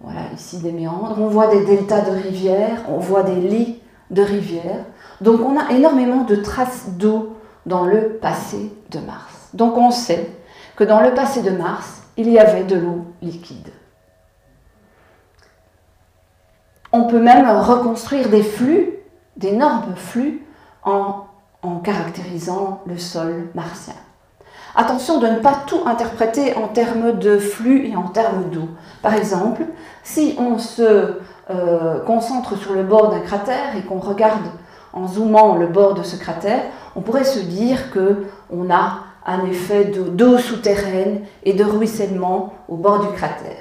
Speaker 4: voilà, ici des méandres. On voit des deltas de rivières, on voit des lits de rivières. Donc on a énormément de traces d'eau dans le passé de Mars. Donc on sait que dans le passé de Mars, il y avait de l'eau liquide. On peut même reconstruire des flux, d'énormes flux, en, caractérisant le sol martien. Attention de ne pas tout interpréter en termes de flux et en termes d'eau. Par exemple, si on se euh, concentre sur le bord d'un cratère et qu'on regarde en zoomant le bord de ce cratère, on pourrait se dire que on a un effet d'eau souterraine et de ruissellement au bord du cratère.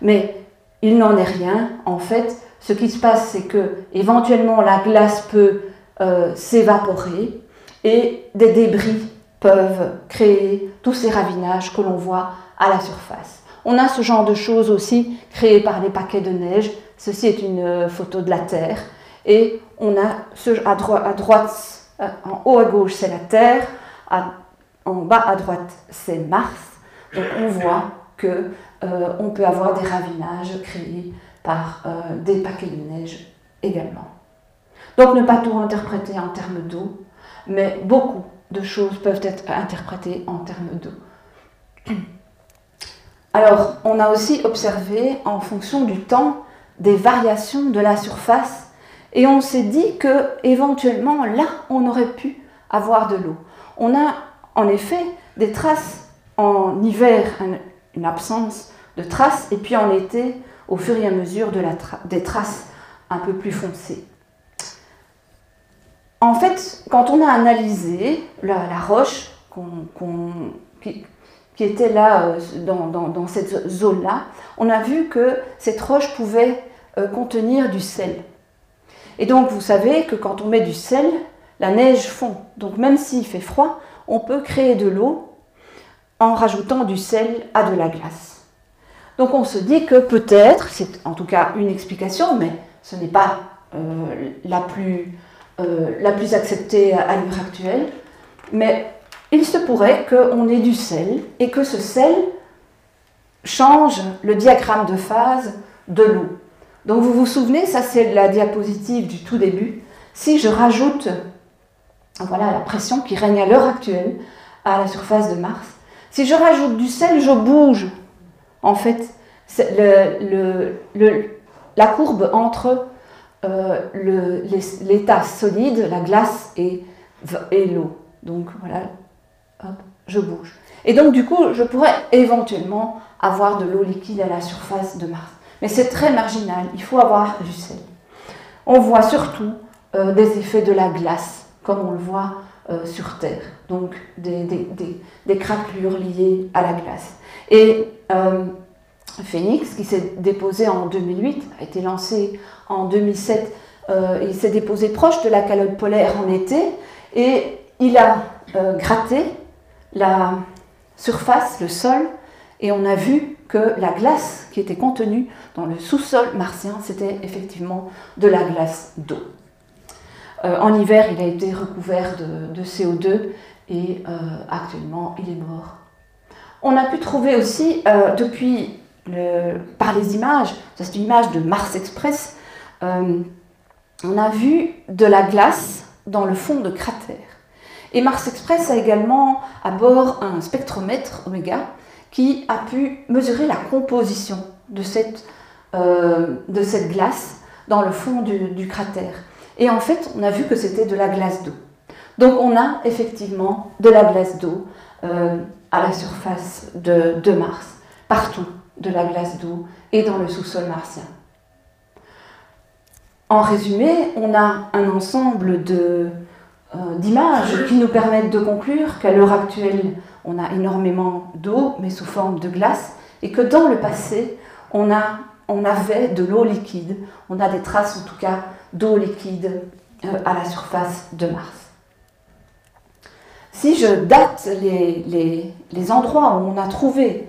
Speaker 4: Mais il n'en est rien. En fait, ce qui se passe, c'est que éventuellement la glace peut euh, s'évaporer et des débris peuvent créer tous ces ravinages que l'on voit à la surface. On a ce genre de choses aussi créées par les paquets de neige. Ceci est une euh, photo de la Terre. Et on a à, droite, euh, en haut à gauche, c'est la Terre. en bas à droite, c'est Mars. Donc on voit que on peut avoir des ravinages créés par des paquets de neige également. Donc ne pas tout interpréter en termes d'eau, mais beaucoup de choses peuvent être interprétées en termes d'eau. Alors, on a aussi observé en fonction du temps des variations de la surface et on s'est dit que éventuellement là, on aurait pu avoir de l'eau. On a en effet des traces en hiver, une absence de traces, et puis en été, au fur et à mesure des traces un peu plus foncées. En fait, quand on a analysé la, roche qui, était là euh, dans, cette zone-là, on a vu que cette roche pouvait euh, contenir du sel. Et donc vous savez que quand on met du sel, la neige fond. Donc même s'il fait froid, on peut créer de l'eau en rajoutant du sel à de la glace. Donc on se dit que peut-être, c'est en tout cas une explication, mais ce n'est pas euh, la plus euh, la plus acceptée à l'heure actuelle, mais il se pourrait qu'on ait du sel et que ce sel change le diagramme de phase de l'eau. Donc vous vous souvenez, ça c'est la diapositive du tout début. Si je rajoute voilà la pression qui règne à l'heure actuelle à la surface de Mars, si je rajoute du sel, je bouge. En fait, la courbe entre euh, l'état solide, la glace et, et l'eau. Donc voilà, hop, je bouge. Et donc du coup, je pourrais éventuellement avoir de l'eau liquide à la surface de Mars. Mais c'est très marginal, il faut avoir du sel. On voit surtout euh, des effets de la glace, comme on le voit euh, sur Terre, donc des, des, des, craquelures liées à la glace. Et Phoenix, qui s'est déposé en 2008, a été lancé en 2007. Euh, il s'est déposé proche de la calotte polaire en été et il a euh, gratté la surface, le sol, et on a vu que la glace qui était contenue dans le sous-sol martien, c'était effectivement de la glace d'eau. Euh, en hiver, il a été recouvert de, CO2 et actuellement, il est mort. On a pu trouver aussi, depuis par les images, c'est une image de Mars Express, euh, on a vu de la glace dans le fond de cratères. Et Mars Express a également à bord un spectromètre oméga qui a pu mesurer la composition de cette, euh, glace dans le fond du, cratère. Et en fait, on a vu que c'était de la glace d'eau. Donc on a effectivement de la glace d'eau euh, à la surface de Mars, partout de la glace d'eau et dans le sous-sol martien. En résumé, on a un ensemble euh, d'images qui nous permettent de conclure qu'à l'heure actuelle, on a énormément d'eau, mais sous forme de glace, et que dans le passé, on, avait de l'eau liquide, on a des traces en tout cas d'eau liquide euh, à la surface de Mars. Si je date les, les endroits où on a trouvé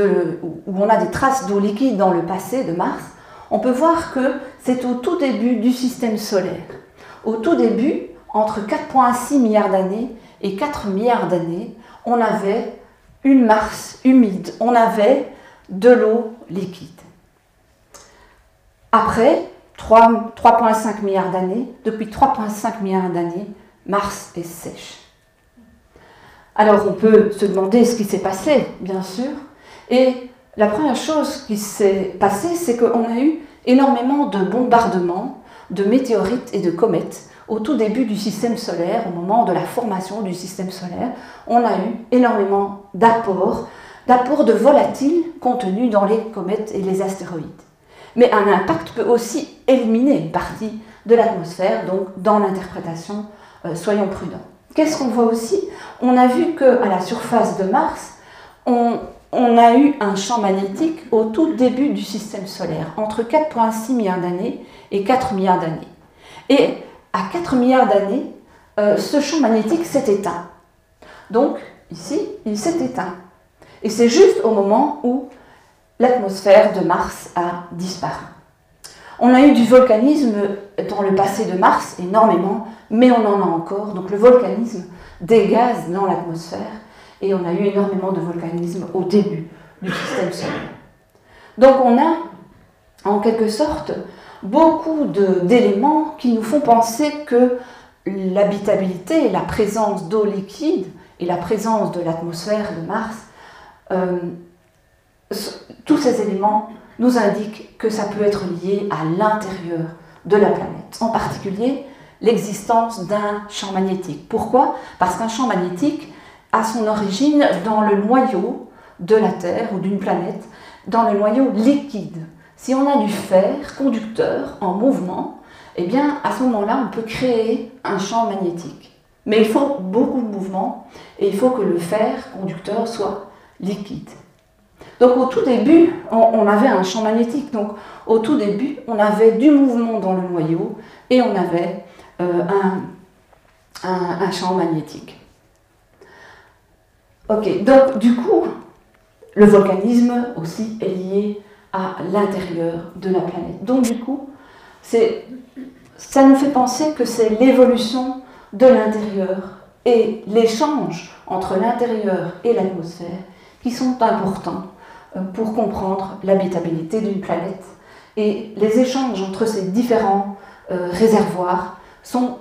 Speaker 4: où on a des traces d'eau liquide dans le passé de Mars, on peut voir que c'est au tout début du système solaire. Au tout début, entre 4,6 milliards d'années et 4 milliards d'années, on avait une Mars humide, on avait de l'eau liquide. Après 3,5 milliards d'années, depuis 3,5 milliards d'années, Mars est sèche. Alors on peut se demander ce qui s'est passé, bien sûr, et la première chose qui s'est passée, c'est qu'on a eu énormément de bombardements de météorites et de comètes au tout début du système solaire, au moment de la formation du système solaire. On a eu énormément d'apports, d'apports de volatiles contenus dans les comètes et les astéroïdes. Mais un impact peut aussi éliminer une partie de l'atmosphère, donc dans l'interprétation, euh, soyons prudents. Qu'est-ce qu'on voit aussi? On a vu qu'à la surface de Mars, on, on, a eu un champ magnétique au tout début du système solaire, entre 4,6 milliards d'années et 4 milliards d'années. Et à 4 milliards d'années, euh, ce champ magnétique s'est éteint. Donc, ici, il s'est éteint. Et c'est juste au moment où l'atmosphère de Mars a disparu. On a eu du volcanisme dans le passé de Mars, énormément, mais on en a encore. Donc le volcanisme dégaze dans l'atmosphère et on a eu énormément de volcanisme au début du système solaire. Donc on a, en quelque sorte, beaucoup d'éléments qui nous font penser que l'habitabilité, la présence d'eau liquide et la présence de l'atmosphère de Mars, euh, tous ces éléments nous indiquent que ça peut être lié à l'intérieur de la planète, en particulier l'existence d'un champ magnétique. Pourquoi? Parce qu'un champ magnétique a son origine dans le noyau de la Terre ou d'une planète, dans le noyau liquide. Si on a du fer conducteur en mouvement, eh bien à ce moment-là, on peut créer un champ magnétique. Mais il faut beaucoup de mouvement et il faut que le fer conducteur soit liquide. Donc au tout début, on, avait un champ magnétique. Donc au tout début, on avait du mouvement dans le noyau et on avait euh, un, champ magnétique. Ok, donc du coup, le volcanisme aussi est lié à l'intérieur de la planète. Donc du coup, ça nous fait penser que c'est l'évolution de l'intérieur et l'échange entre l'intérieur et l'atmosphère qui sont importants euh, pour comprendre l'habitabilité d'une planète. Et les échanges entre ces différents euh, réservoirs sont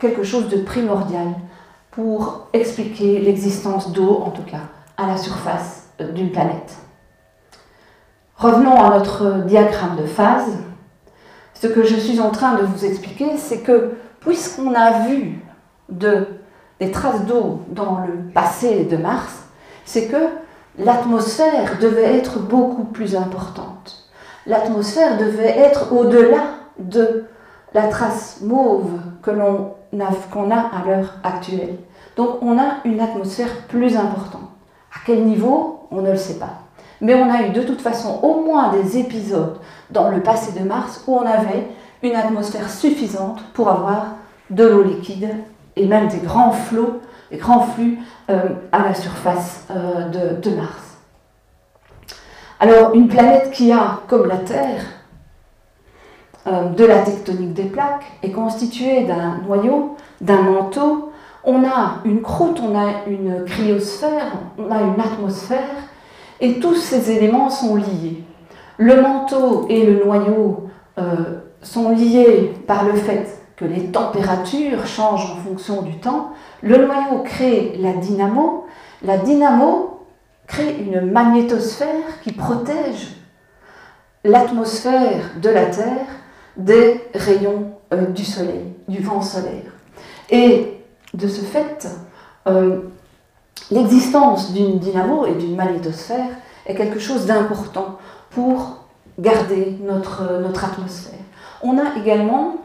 Speaker 4: quelque chose de primordial pour expliquer l'existence d'eau, en tout cas, à la surface d'une planète. Revenons à notre diagramme de phase. Ce que je suis en train de vous expliquer, c'est que puisqu'on a vu de, des traces d'eau dans le passé de Mars, c'est que l'atmosphère devait être beaucoup plus importante. L'atmosphère devait être au-delà de la trace mauve que l'on qu'on a à l'heure actuelle. Donc on a une atmosphère plus importante. À quel niveau On ne le sait pas. Mais on a eu de toute façon au moins des épisodes dans le passé de Mars où on avait une atmosphère suffisante pour avoir de l'eau liquide et même des grands flots, des grands flux euh, à la surface euh, de, Mars. Alors une planète qui a, comme la Terre, de la tectonique des plaques est constituée d'un noyau, d'un manteau. On a une croûte, on a une cryosphère, on a une atmosphère, et tous ces éléments sont liés. Le manteau et le noyau sont liés par le fait que les températures changent en fonction du temps. Le noyau crée la dynamo. La dynamo crée une magnétosphère qui protège l'atmosphère de la Terre des rayons euh, du soleil, du vent solaire. Et de ce fait, euh, l'existence d'une dynamo et d'une magnétosphère est quelque chose d'important pour garder notre, notre atmosphère. On a également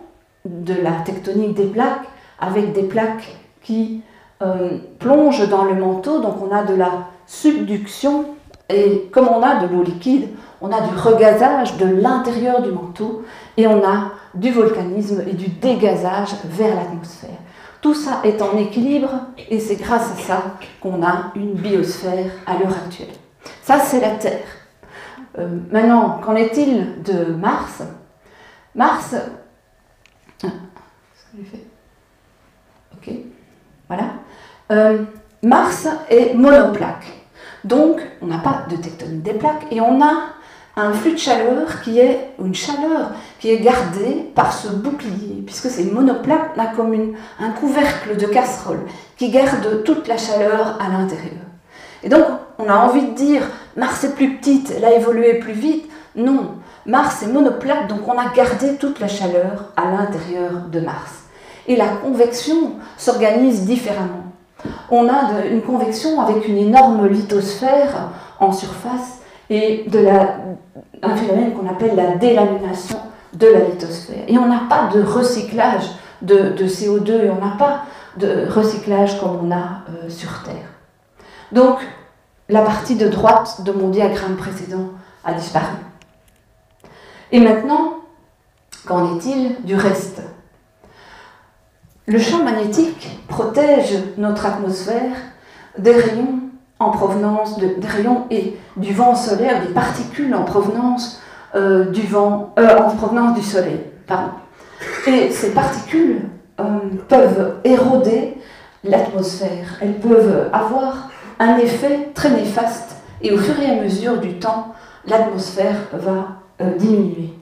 Speaker 4: de la tectonique des plaques avec des plaques qui euh, plongent dans le manteau, donc on a de la subduction et comme on a de l'eau liquide, on a du regazage de l'intérieur du manteau et on a du volcanisme et du dégazage vers l'atmosphère. Tout ça est en équilibre et c'est grâce à ça qu'on a une biosphère à l'heure actuelle. Ça, c'est la Terre. Euh, maintenant, qu'en est-il de Mars? Mars, ah, ce que fait Ok, voilà. Euh, Mars est monoplaque. Donc, on n'a pas de tectonique des plaques et on a un flux de chaleur qui est, une chaleur qui est gardée par ce bouclier, puisque c'est monoplaque, on a comme un couvercle de casserole qui garde toute la chaleur à l'intérieur. Et donc, on a envie de dire, Mars est plus petite, elle a évolué plus vite. Non, Mars est monoplaque, donc on a gardé toute la chaleur à l'intérieur de Mars. Et la convection s'organise différemment. On a une convection avec une énorme lithosphère en surface et de la, un phénomène qu'on appelle la délamination de la lithosphère. Et on n'a pas de recyclage de, CO2 et on n'a pas de recyclage comme on a euh, sur Terre. Donc, la partie de droite de mon diagramme précédent a disparu. Et maintenant, qu'en est-il du reste? Le champ magnétique protège notre atmosphère des rayons en provenance de, des rayons et du vent solaire, des particules en provenance euh, du vent, euh, en provenance du soleil. Et ces particules euh, peuvent éroder l'atmosphère. Elles peuvent avoir un effet très néfaste et au fur et à mesure du temps, l'atmosphère va diminuer.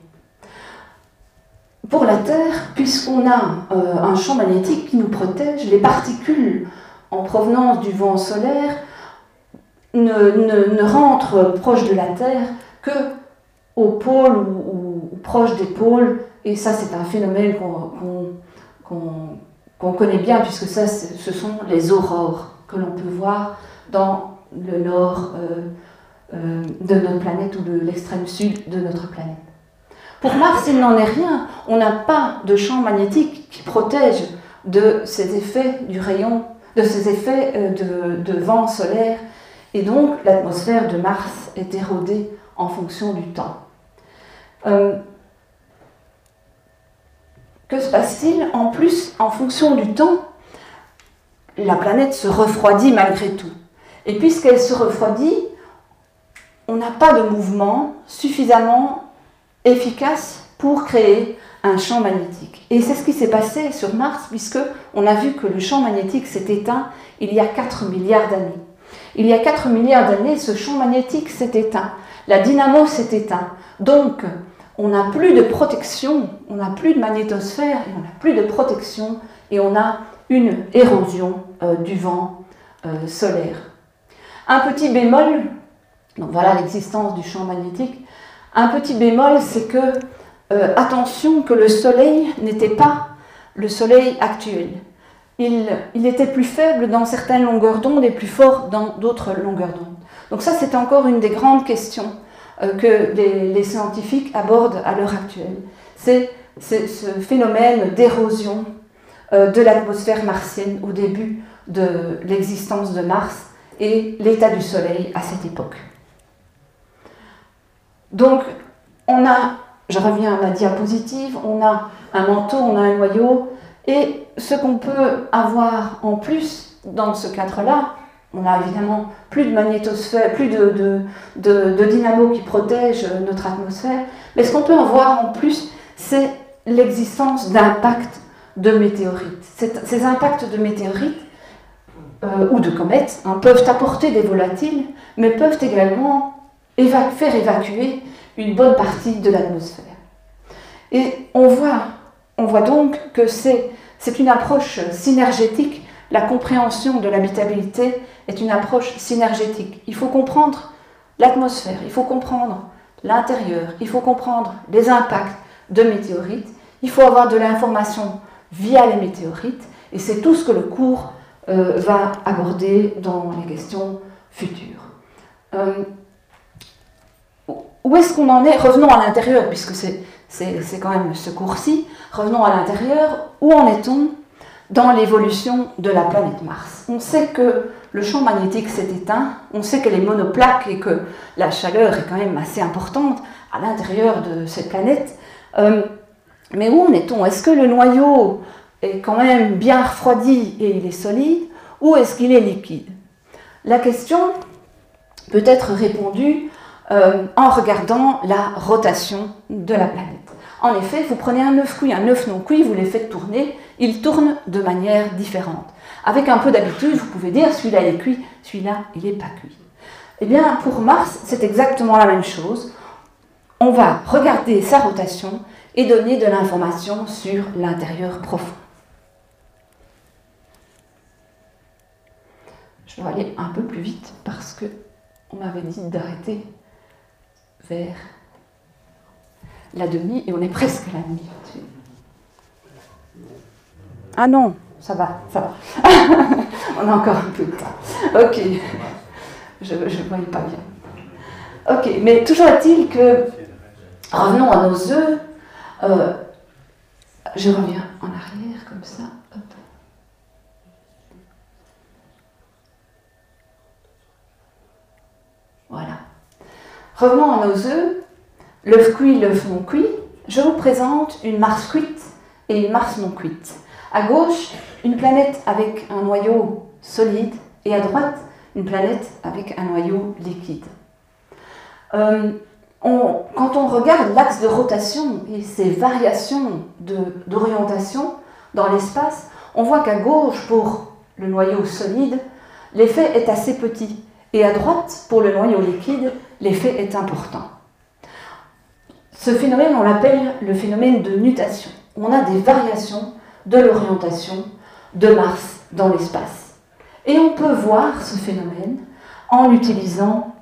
Speaker 4: Pour la Terre, puisqu'on a un champ magnétique qui nous protège, les particules en provenance du vent solaire ne, rentrent proche de la Terre que au pôle ou, proche des pôles. Et ça, c'est un phénomène qu'on connaît bien, puisque ça, ce sont les aurores que l'on peut voir dans le nord euh, euh, de notre planète ou l'extrême sud de notre planète. Pour Mars, il n'en est rien. On n'a pas de champ magnétique qui protège de ces effets du rayon, de ces effets euh, de vent solaire. Et donc, l'atmosphère de Mars est érodée en fonction du temps. Euh, que se passe-t-il En plus, en fonction du temps, la planète se refroidit malgré tout. Et puisqu'elle se refroidit, on n'a pas de mouvement suffisamment efficace pour créer un champ magnétique. Et c'est ce qui s'est passé sur Mars, puisque on a vu que le champ magnétique s'est éteint il y a 4 milliards d'années. Il y a 4 milliards d'années, ce champ magnétique s'est éteint. La dynamo s'est éteinte. Donc, on n'a plus de protection, on n'a plus de magnétosphère, et on n'a plus de protection, et on a une érosion euh, du vent euh, solaire. Un petit bémol, donc voilà l'existence du champ magnétique, un petit bémol, c'est que, euh, attention, que le Soleil n'était pas le Soleil actuel. Il, était plus faible dans certaines longueurs d'onde et plus fort dans d'autres longueurs d'onde. Donc ça, c'est encore une des grandes questions euh, que les, scientifiques abordent à l'heure actuelle. C'est ce phénomène d'érosion euh, de l'atmosphère martienne au début de l'existence de Mars et l'état du Soleil à cette époque. Donc, on a, je reviens à ma diapositive, on a un manteau, on a un noyau, et ce qu'on peut avoir en plus dans ce cadre-là, on a évidemment plus de magnétosphère, plus de, dynamo qui protègent notre atmosphère, mais ce qu'on peut en voir en plus, c'est l'existence d'impacts de météorites. Ces impacts de météorites euh, ou de comètes hein, peuvent apporter des volatiles, mais peuvent également faire évacuer une bonne partie de l'atmosphère. Et on voit, on voit donc que c'est une approche synergétique la compréhension de l'habitabilité est une approche synergétique. Il faut comprendre l'atmosphère, il faut comprendre l'intérieur, il faut comprendre les impacts de météorites, il faut avoir de l'information via les météorites, et c'est tout ce que le cours euh, va aborder dans les questions futures. Euh, où est-ce qu'on en est? Revenons à l'intérieur, puisque c'est quand même ce cours-ci. Revenons à l'intérieur. Où en est-on dans l'évolution de la planète Mars? On sait que le champ magnétique s'est éteint, on sait qu'elle est monoplaque et que la chaleur est quand même assez importante à l'intérieur de cette planète. Euh, mais où en est-on? Est-ce que le noyau est quand même bien refroidi et il est solide ou est-ce qu'il est liquide? La question peut être répondue euh, en regardant la rotation de la planète. En effet, vous prenez un œuf cuit, un œuf non cuit, vous les faites tourner, il tourne de manière différente. Avec un peu d'habitude, vous pouvez dire celui-là il est cuit, celui-là il n'est pas cuit. Eh bien, pour Mars, c'est exactement la même chose. On va regarder sa rotation et donner de l'information sur l'intérieur profond. Je dois aller un peu plus vite parce que on m'avait dit d'arrêter vers la demi et on est presque à la demi. Ah non, ça va, ça va. on a encore un peu de temps. Ok, je ne voyais pas bien. Ok, mais toujours est-il que, revenons à nos œufs, euh, je reviens en arrière comme ça. Voilà. Revenons à nos œufs. L'œuf cuit, l'œuf non cuit. Je vous présente une Mars cuite et une Mars non cuite. À gauche, une planète avec un noyau solide et à droite, une planète avec un noyau liquide. Euh, quand on regarde l'axe de rotation et ses variations d'orientation dans l'espace, on voit qu'à gauche, pour le noyau solide, l'effet est assez petit. Et à droite, pour le noyau liquide, l'effet est important. Ce phénomène, on l'appelle le phénomène de nutation. On a des variations de l'orientation de Mars dans l'espace. Et on peut voir ce phénomène en utilisant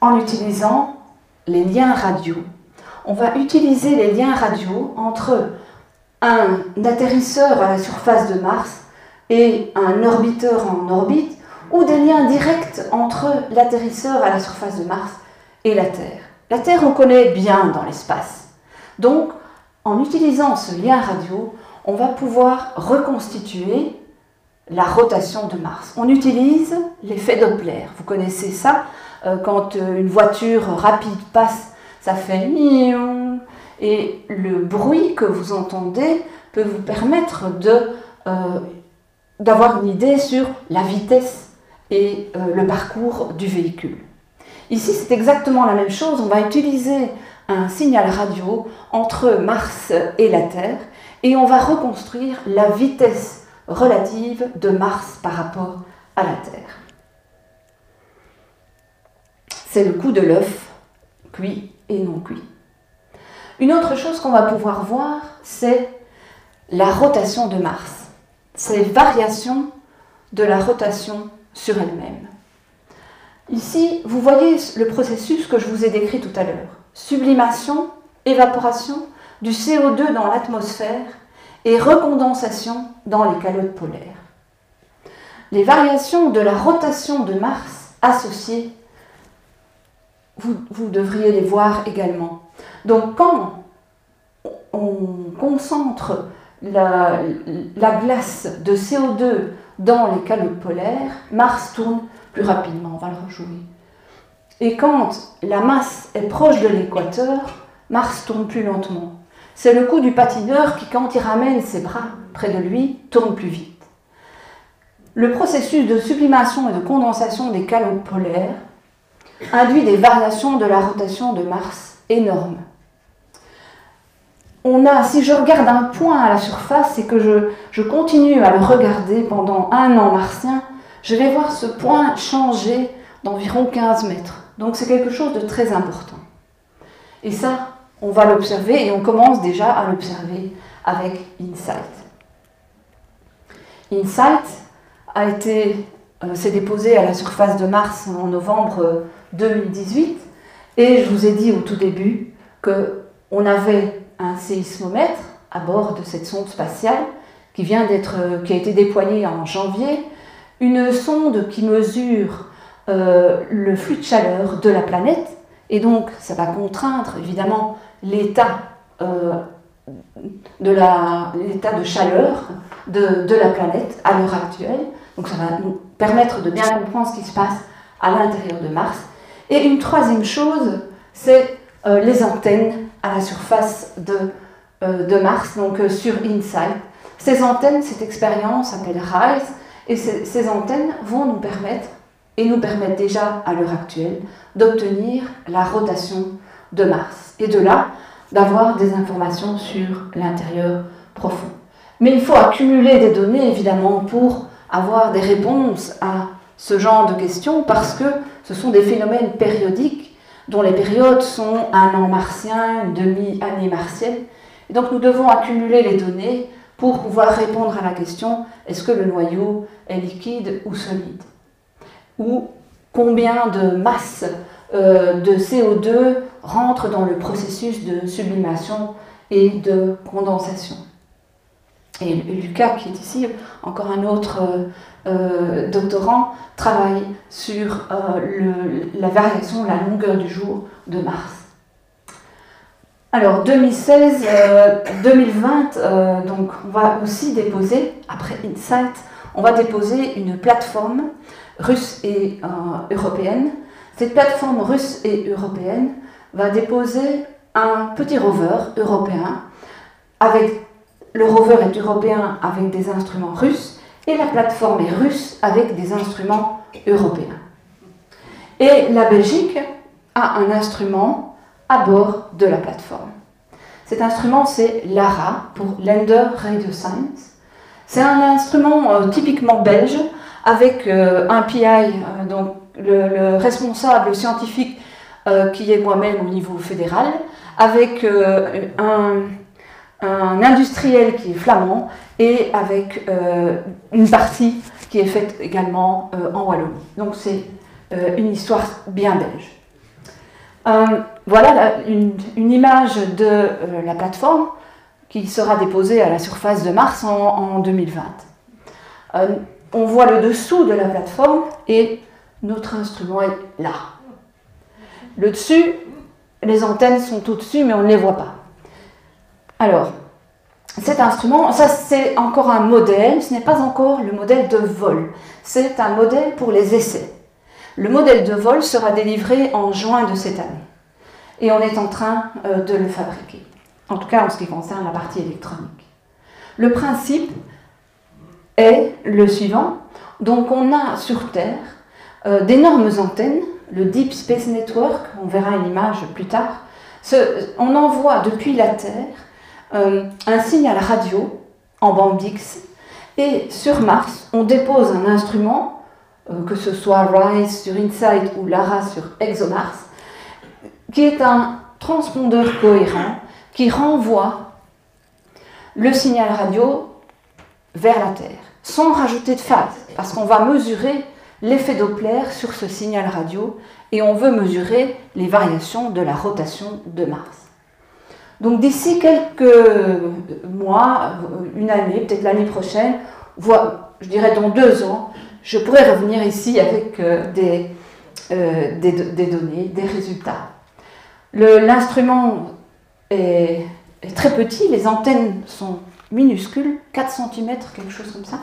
Speaker 4: en utilisant les liens radio. On va utiliser les liens radio entre un atterrisseur à la surface de Mars et un orbiteur en orbite, ou des liens directs entre l'atterrisseur à la surface de Mars et la Terre. La Terre, on connaît bien dans l'espace. Donc, en utilisant ce lien radio, on va pouvoir reconstituer la rotation de Mars. On utilise l'effet Doppler. Vous connaissez ça euh, quand euh, une voiture rapide passe, ça fait. Et le bruit que vous entendez peut vous permettre euh, d'avoir une idée sur la vitesse et le parcours du véhicule. Ici, c'est exactement la même chose. On va utiliser un signal radio entre Mars et la Terre et on va reconstruire la vitesse relative de Mars par rapport à la Terre c'est le coup de l'œuf, cuit et non cuit. Une autre chose qu'on va pouvoir voir, c'est la rotation de Mars, ces variations de la rotation sur elle-même. Ici, vous voyez le processus que je vous ai décrit tout à l'heure. Sublimation, évaporation du CO2 dans l'atmosphère et recondensation dans les calottes polaires. Les variations de la rotation de Mars associées vous, devriez les voir également. Donc quand on concentre la, glace de CO2 dans les calottes polaires, Mars tourne plus rapidement, on va le rejouer. Et quand la masse est proche de l'équateur, Mars tourne plus lentement. C'est le coup du patineur qui, quand il ramène ses bras près de lui, tourne plus vite. Le processus de sublimation et de condensation des calottes polaires induit des variations de la rotation de Mars énormes. On a, si je regarde un point à la surface et que je, continue à le regarder pendant un an martien, je vais voir ce point changer d'environ 15 mètres. Donc c'est quelque chose de très important. Et ça, on va l'observer et on commence déjà à l'observer avec InSight. InSight a été, euh, s'est déposé à la surface de Mars en novembre 2018. Et je vous ai dit au tout début qu'on avait un séismomètre à bord de cette sonde spatiale qui, vient d'être, qui a été déployée en janvier, une sonde qui mesure euh, le flux de chaleur de la planète. Et donc, ça va contraindre évidemment l'état euh, de, la, l'état de chaleur de, de la planète à l'heure actuelle. Donc, ça va nous permettre de bien comprendre ce qui se passe à l'intérieur de Mars. Et une troisième chose, c'est euh, les antennes à la surface de, euh, de Mars, donc euh, sur InSight. Ces antennes, cette expérience s'appelle RISE, et ces, antennes vont nous permettre, et nous permettent déjà à l'heure actuelle, d'obtenir la rotation de Mars. Et de là, d'avoir des informations sur l'intérieur profond. Mais il faut accumuler des données, évidemment, pour avoir des réponses à ce genre de questions, parce que ce sont des phénomènes périodiques dont les périodes sont un an martien, une demi-année martienne. Et donc nous devons accumuler les données pour pouvoir répondre à la question est-ce que le noyau est liquide ou solide? Ou combien de masse euh, de CO2 rentre dans le processus de sublimation et de condensation? Et Lucas, qui est ici, encore un autre doctorant, travaille sur la variation, la longueur du jour de Mars. Alors 2016, 2020, donc on va aussi déposer, après Insight, on va déposer une plateforme russe et européenne. Cette plateforme russe et européenne va déposer un petit rover européen avec le rover est européen avec des instruments russes et la plateforme est russe avec des instruments européens. Et la Belgique a un instrument à bord de la plateforme. Cet instrument, c'est LARA pour Lander Radio Science. C'est un instrument euh, typiquement belge avec euh, un PI, euh, donc le, responsable scientifique qui est moi-même au niveau fédéral, avec un, un, industriel qui est flamand et avec une partie qui est faite également en Wallonie. Donc c'est une histoire bien belge. voilà une, image de la plateforme qui sera déposé à la surface de Mars en, 2020. Euh, on voit le dessous de la plateforme et notre instrument est là. Le dessus, les antennes sont au-dessus, mais on ne les voit pas. Alors, cet instrument, ça c'est encore un modèle, ce n'est pas encore le modèle de vol, c'est un modèle pour les essais. Le modèle de vol sera délivré en juin de cette année et on est en train euh, de le fabriquer en tout cas en ce qui concerne la partie électronique. Le principe est le suivant. Donc on a sur Terre euh, d'énormes antennes, le Deep Space Network, on verra une image plus tard. on envoie depuis la Terre euh, un signal radio en bande X et sur Mars, on dépose un instrument, euh, que ce soit RISE sur InSight ou LARA sur ExoMars, qui est un transpondeur cohérent qui renvoie le signal radio vers la Terre, sans rajouter de phase, parce qu'on va mesurer l'effet Doppler sur ce signal radio et on veut mesurer les variations de la rotation de Mars. Donc d'ici quelques mois, une année, peut-être l'année prochaine, voire, je dirais dans deux ans, je pourrais revenir ici avec euh, des, euh, des, données, des résultats. L'instrument est, très petit, les antennes sont minuscules, 4 cm, quelque chose comme ça.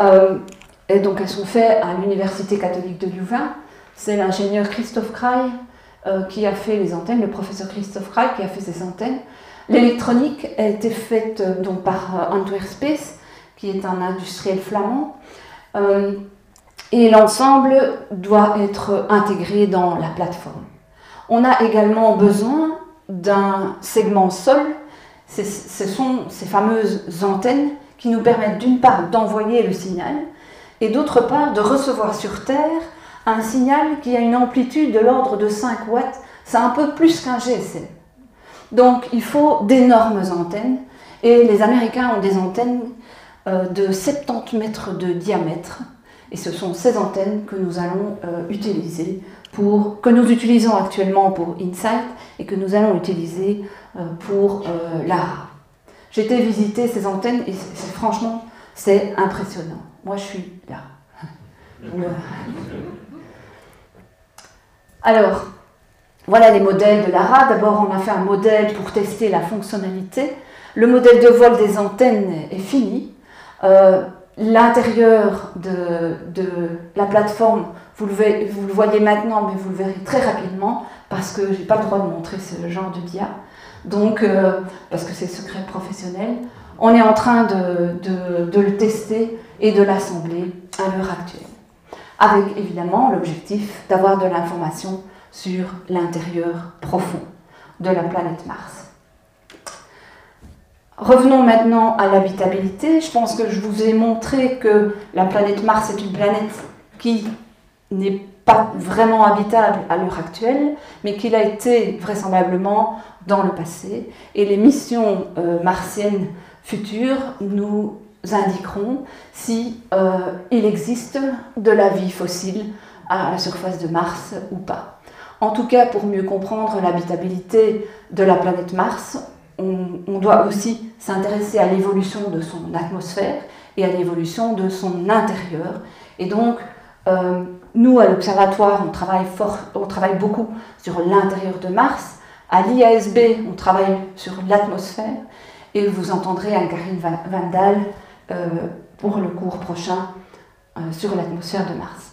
Speaker 4: Euh, et donc elles sont faites à l'Université catholique de Louvain. C'est l'ingénieur Christophe Kraï euh, qui a fait les antennes, le professeur Christophe Kraï qui a fait ces antennes. L'électronique a été faite euh, donc, par Antwerp Space, qui est un industriel flamand. et l'ensemble doit être intégré dans la plateforme. On a également besoin d'un segment sol, ce sont ces fameuses antennes qui nous permettent d'une part d'envoyer le signal et d'autre part de recevoir sur Terre un signal qui a une amplitude de l'ordre de 5 watts. C'est un peu plus qu'un GSM. Donc il faut d'énormes antennes et les Américains ont des antennes euh, de 70 mètres de diamètre et ce sont ces antennes que nous allons euh, utiliser pour, que nous utilisons actuellement pour Insight et que nous allons utiliser euh, pour euh, l'art. J'ai été visiter ces antennes et franchement, c'est impressionnant. Moi, je suis là. Alors, voilà les modèles de l'ARA. D'abord, on a fait un modèle pour tester la fonctionnalité. Le modèle de vol des antennes est fini. Euh, l'intérieur de, la plateforme, vous le, voyez maintenant, mais vous le verrez très rapidement, parce que je n'ai pas le droit de montrer ce genre de dia. Donc, euh, parce que c'est secret professionnel, on est en train de, le tester et de l'assembler à l'heure actuelle. Avec évidemment l'objectif d'avoir de l'information sur l'intérieur profond de la planète Mars. Revenons maintenant à l'habitabilité. Je pense que je vous ai montré que la planète Mars est une planète qui n'est pas vraiment habitable à l'heure actuelle, mais qu'il a été vraisemblablement dans le passé. Et les missions euh, martiennes futures nous indiqueront si euh, il existe de la vie fossile à la surface de Mars ou pas. En tout cas, pour mieux comprendre l'habitabilité de la planète Mars, on, doit aussi s'intéresser à l'évolution de son atmosphère et à l'évolution de son intérieur. Et donc, euh, nous, à l'Observatoire, on travaille, on travaille beaucoup sur l'intérieur de Mars. À l'IASB, on travaille sur l'atmosphère. Et vous entendrez Anne-Karine Vandal pour le cours prochain euh, sur l'atmosphère de Mars.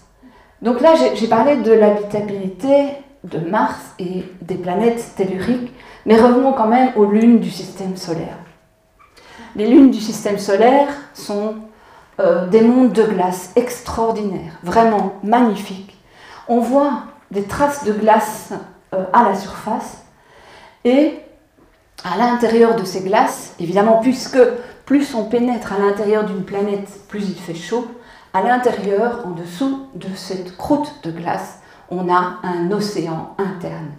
Speaker 4: Donc là, j'ai parlé de l'habitabilité de Mars et des planètes telluriques, mais revenons quand même aux lunes du système solaire. Les lunes du système solaire sont euh, des mondes de glace extraordinaires, vraiment magnifiques. On voit des traces de glace euh, à la surface et à l'intérieur de ces glaces, évidemment, puisque plus on pénètre à l'intérieur d'une planète, plus il fait chaud, à l'intérieur, en dessous de cette croûte de glace, on a un océan interne.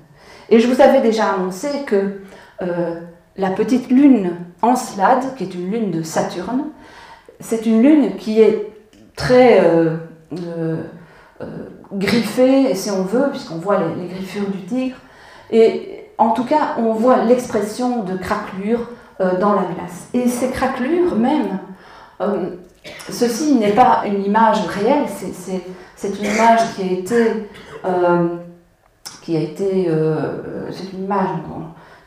Speaker 4: Et je vous avais déjà annoncé que euh, la petite lune Encelade, qui est une lune de Saturne, c'est une lune qui est très euh, euh, griffée, si on veut, puisqu'on voit les, les, griffures du tigre. Et en tout cas, on voit l'expression de craquelures dans la glace. Et ces craquelures même Ceci n'est pas une image réelle, c'est une image qui a été, euh, qui a été, euh, image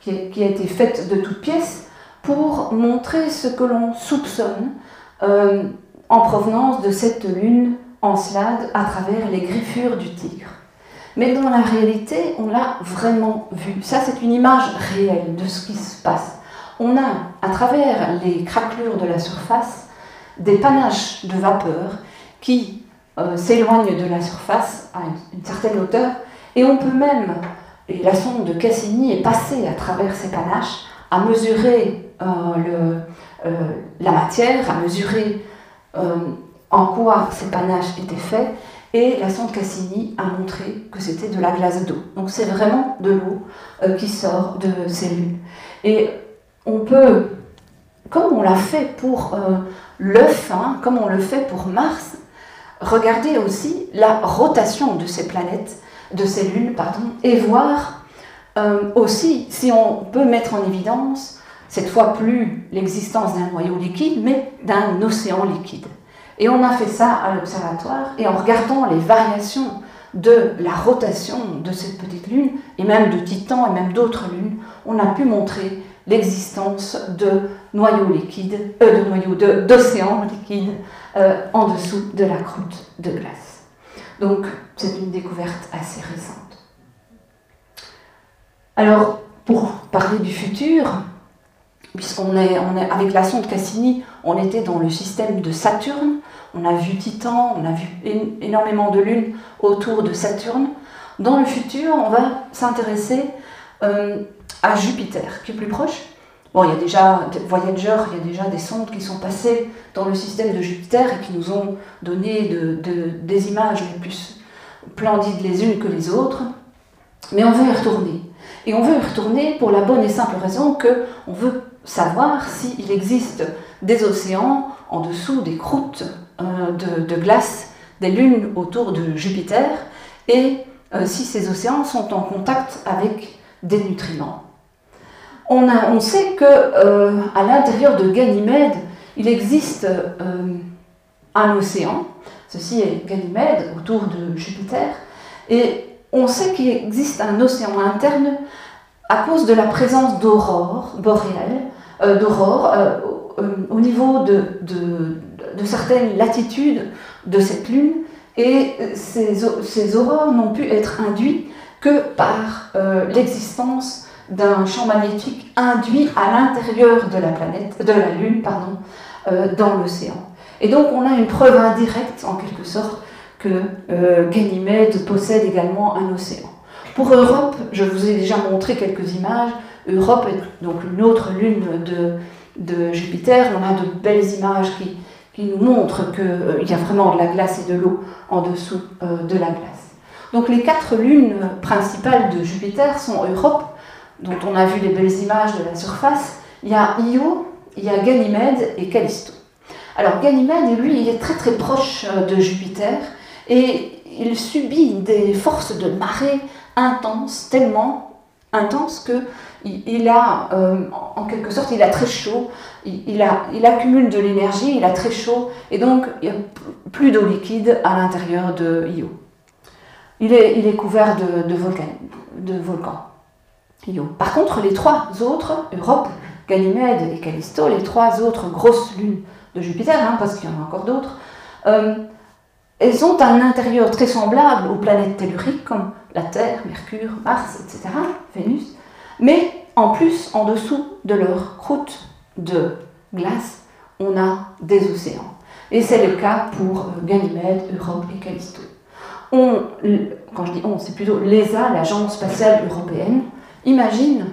Speaker 4: qui, a, été faite de toutes pièces pour montrer ce que l'on soupçonne euh, en provenance de cette lune Encelade à travers les griffures du tigre. Mais dans la réalité, on l'a vraiment vu. Ça, c'est une image réelle de ce qui se passe. On a, à travers les craquelures de la surface, des panaches de vapeur qui euh, s'éloignent de la surface à une, certaine hauteur, et on peut même, et la sonde de Cassini est passée à travers ces panaches, à mesurer euh, euh, la matière, à mesurer en quoi ces panaches étaient faits, et la sonde Cassini a montré que c'était de la glace d'eau. Donc c'est vraiment de l'eau qui sort de. Et on peut, comme on l'a fait pour l'œuf, hein, comme on le fait pour Mars, regarder aussi la rotation de ces planètes, de ces lunes, pardon, et voir euh, aussi si on peut mettre en évidence, cette fois plus l'existence d'un noyau liquide, mais d'un océan liquide. Et on a fait ça à l'observatoire, et en regardant les variations de la rotation de cette petite lune, et même de Titan, et même d'autres lunes, on a pu montrer l'existence de noyaux liquides, euh, de noyaux d'océans liquides euh, en dessous de la croûte de glace. Donc c'est une découverte assez récente. Alors pour parler du futur, puisqu'on est, est avec la sonde Cassini, on était dans le système de Saturne, on a vu Titan, on a vu énormément de lunes autour de Saturne. Dans le futur, on va s'intéresser à Jupiter, qui est plus proche. Bon, il y a déjà Voyager, il y a déjà des sondes qui sont passées dans le système de Jupiter et qui nous ont donné des images plus splendides les unes que les autres. Mais on veut y retourner. Et on veut y retourner pour la bonne et simple raison qu'on veut savoir s'il existe des océans en dessous des croûtes euh, de, glace des lunes autour de Jupiter et euh, si ces océans sont en contact avec des nutriments on, sait que euh, à l'intérieur de Ganymède, il existe euh, un océan. Ceci est Ganymède autour de Jupiter. Et on sait qu'il existe un océan interne à cause de la présence d'aurores boréales, euh, d'aurores au niveau de, certaines latitudes de cette lune. Et ces, ces aurores n'ont pu être induites que par l'existence d'un champ magnétique induit à l'intérieur de la planète, de la Lune, euh, dans l'océan. Et donc on a une preuve indirecte, en quelque sorte, que euh, Ganymède possède également un océan. Pour Europe, je vous ai déjà montré quelques images. Europe est donc une autre lune de, Jupiter. On a de belles images qui, nous montrent qu'il euh, y a vraiment de la glace et de l'eau en dessous de la glace. Donc les quatre lunes principales de Jupiter sont Europe, dont on a vu les belles images de la surface, il y a Io, il y a Ganymède et Callisto. Alors Ganymède, lui, il est très très proche euh, de Jupiter et il subit des forces de marée intenses tellement intense que il, a, euh, en quelque sorte, il a très chaud, il, il accumule de l'énergie, il a très chaud, et donc il n'y a plus d'eau liquide à l'intérieur de Io. Il est, couvert de, volcans. Par contre, les trois autres, Europe, Ganymède et Callisto, les trois autres grosses lunes de Jupiter, hein, parce qu'il y en a encore d'autres, euh, elles ont un intérieur très semblable aux planètes telluriques comme la Terre, Mercure, Mars, etc., Vénus, mais en plus, en dessous de leur croûte de glace, on a des océans. Et c'est le cas pour euh, Ganymède, Europe et Callisto. On, quand je dis on, c'est plutôt l'ESA, l'Agence spatiale européenne, imagine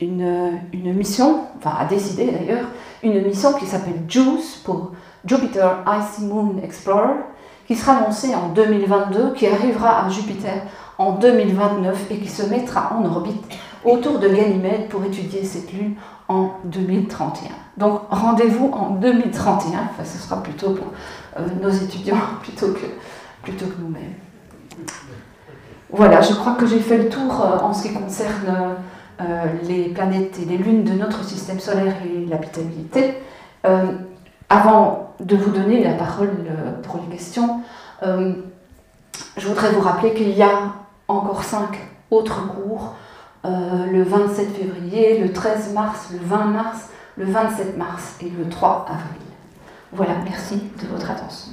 Speaker 4: une, mission, enfin a décidé d'ailleurs, une mission qui s'appelle JUICE pour Jupiter Icy Moon Explorer, qui sera lancée en 2022, qui arrivera à Jupiter en 2029 et qui se mettra en orbite autour de Ganymède pour étudier cette lune en 2031. Donc rendez-vous en 2031, enfin ce sera plutôt pour euh, nos étudiants plutôt que, plutôt que nous-mêmes. Voilà, je crois que j'ai fait le tour euh, en ce qui concerne euh, les planètes et les lunes de notre système solaire et l'habitabilité. avant de vous donner la parole pour les questions, je voudrais vous rappeler qu'il y a encore cinq autres cours euh, le 27 février, le 13 mars, le 20 mars, le 27 mars et le 3 avril. Voilà, merci de votre attention.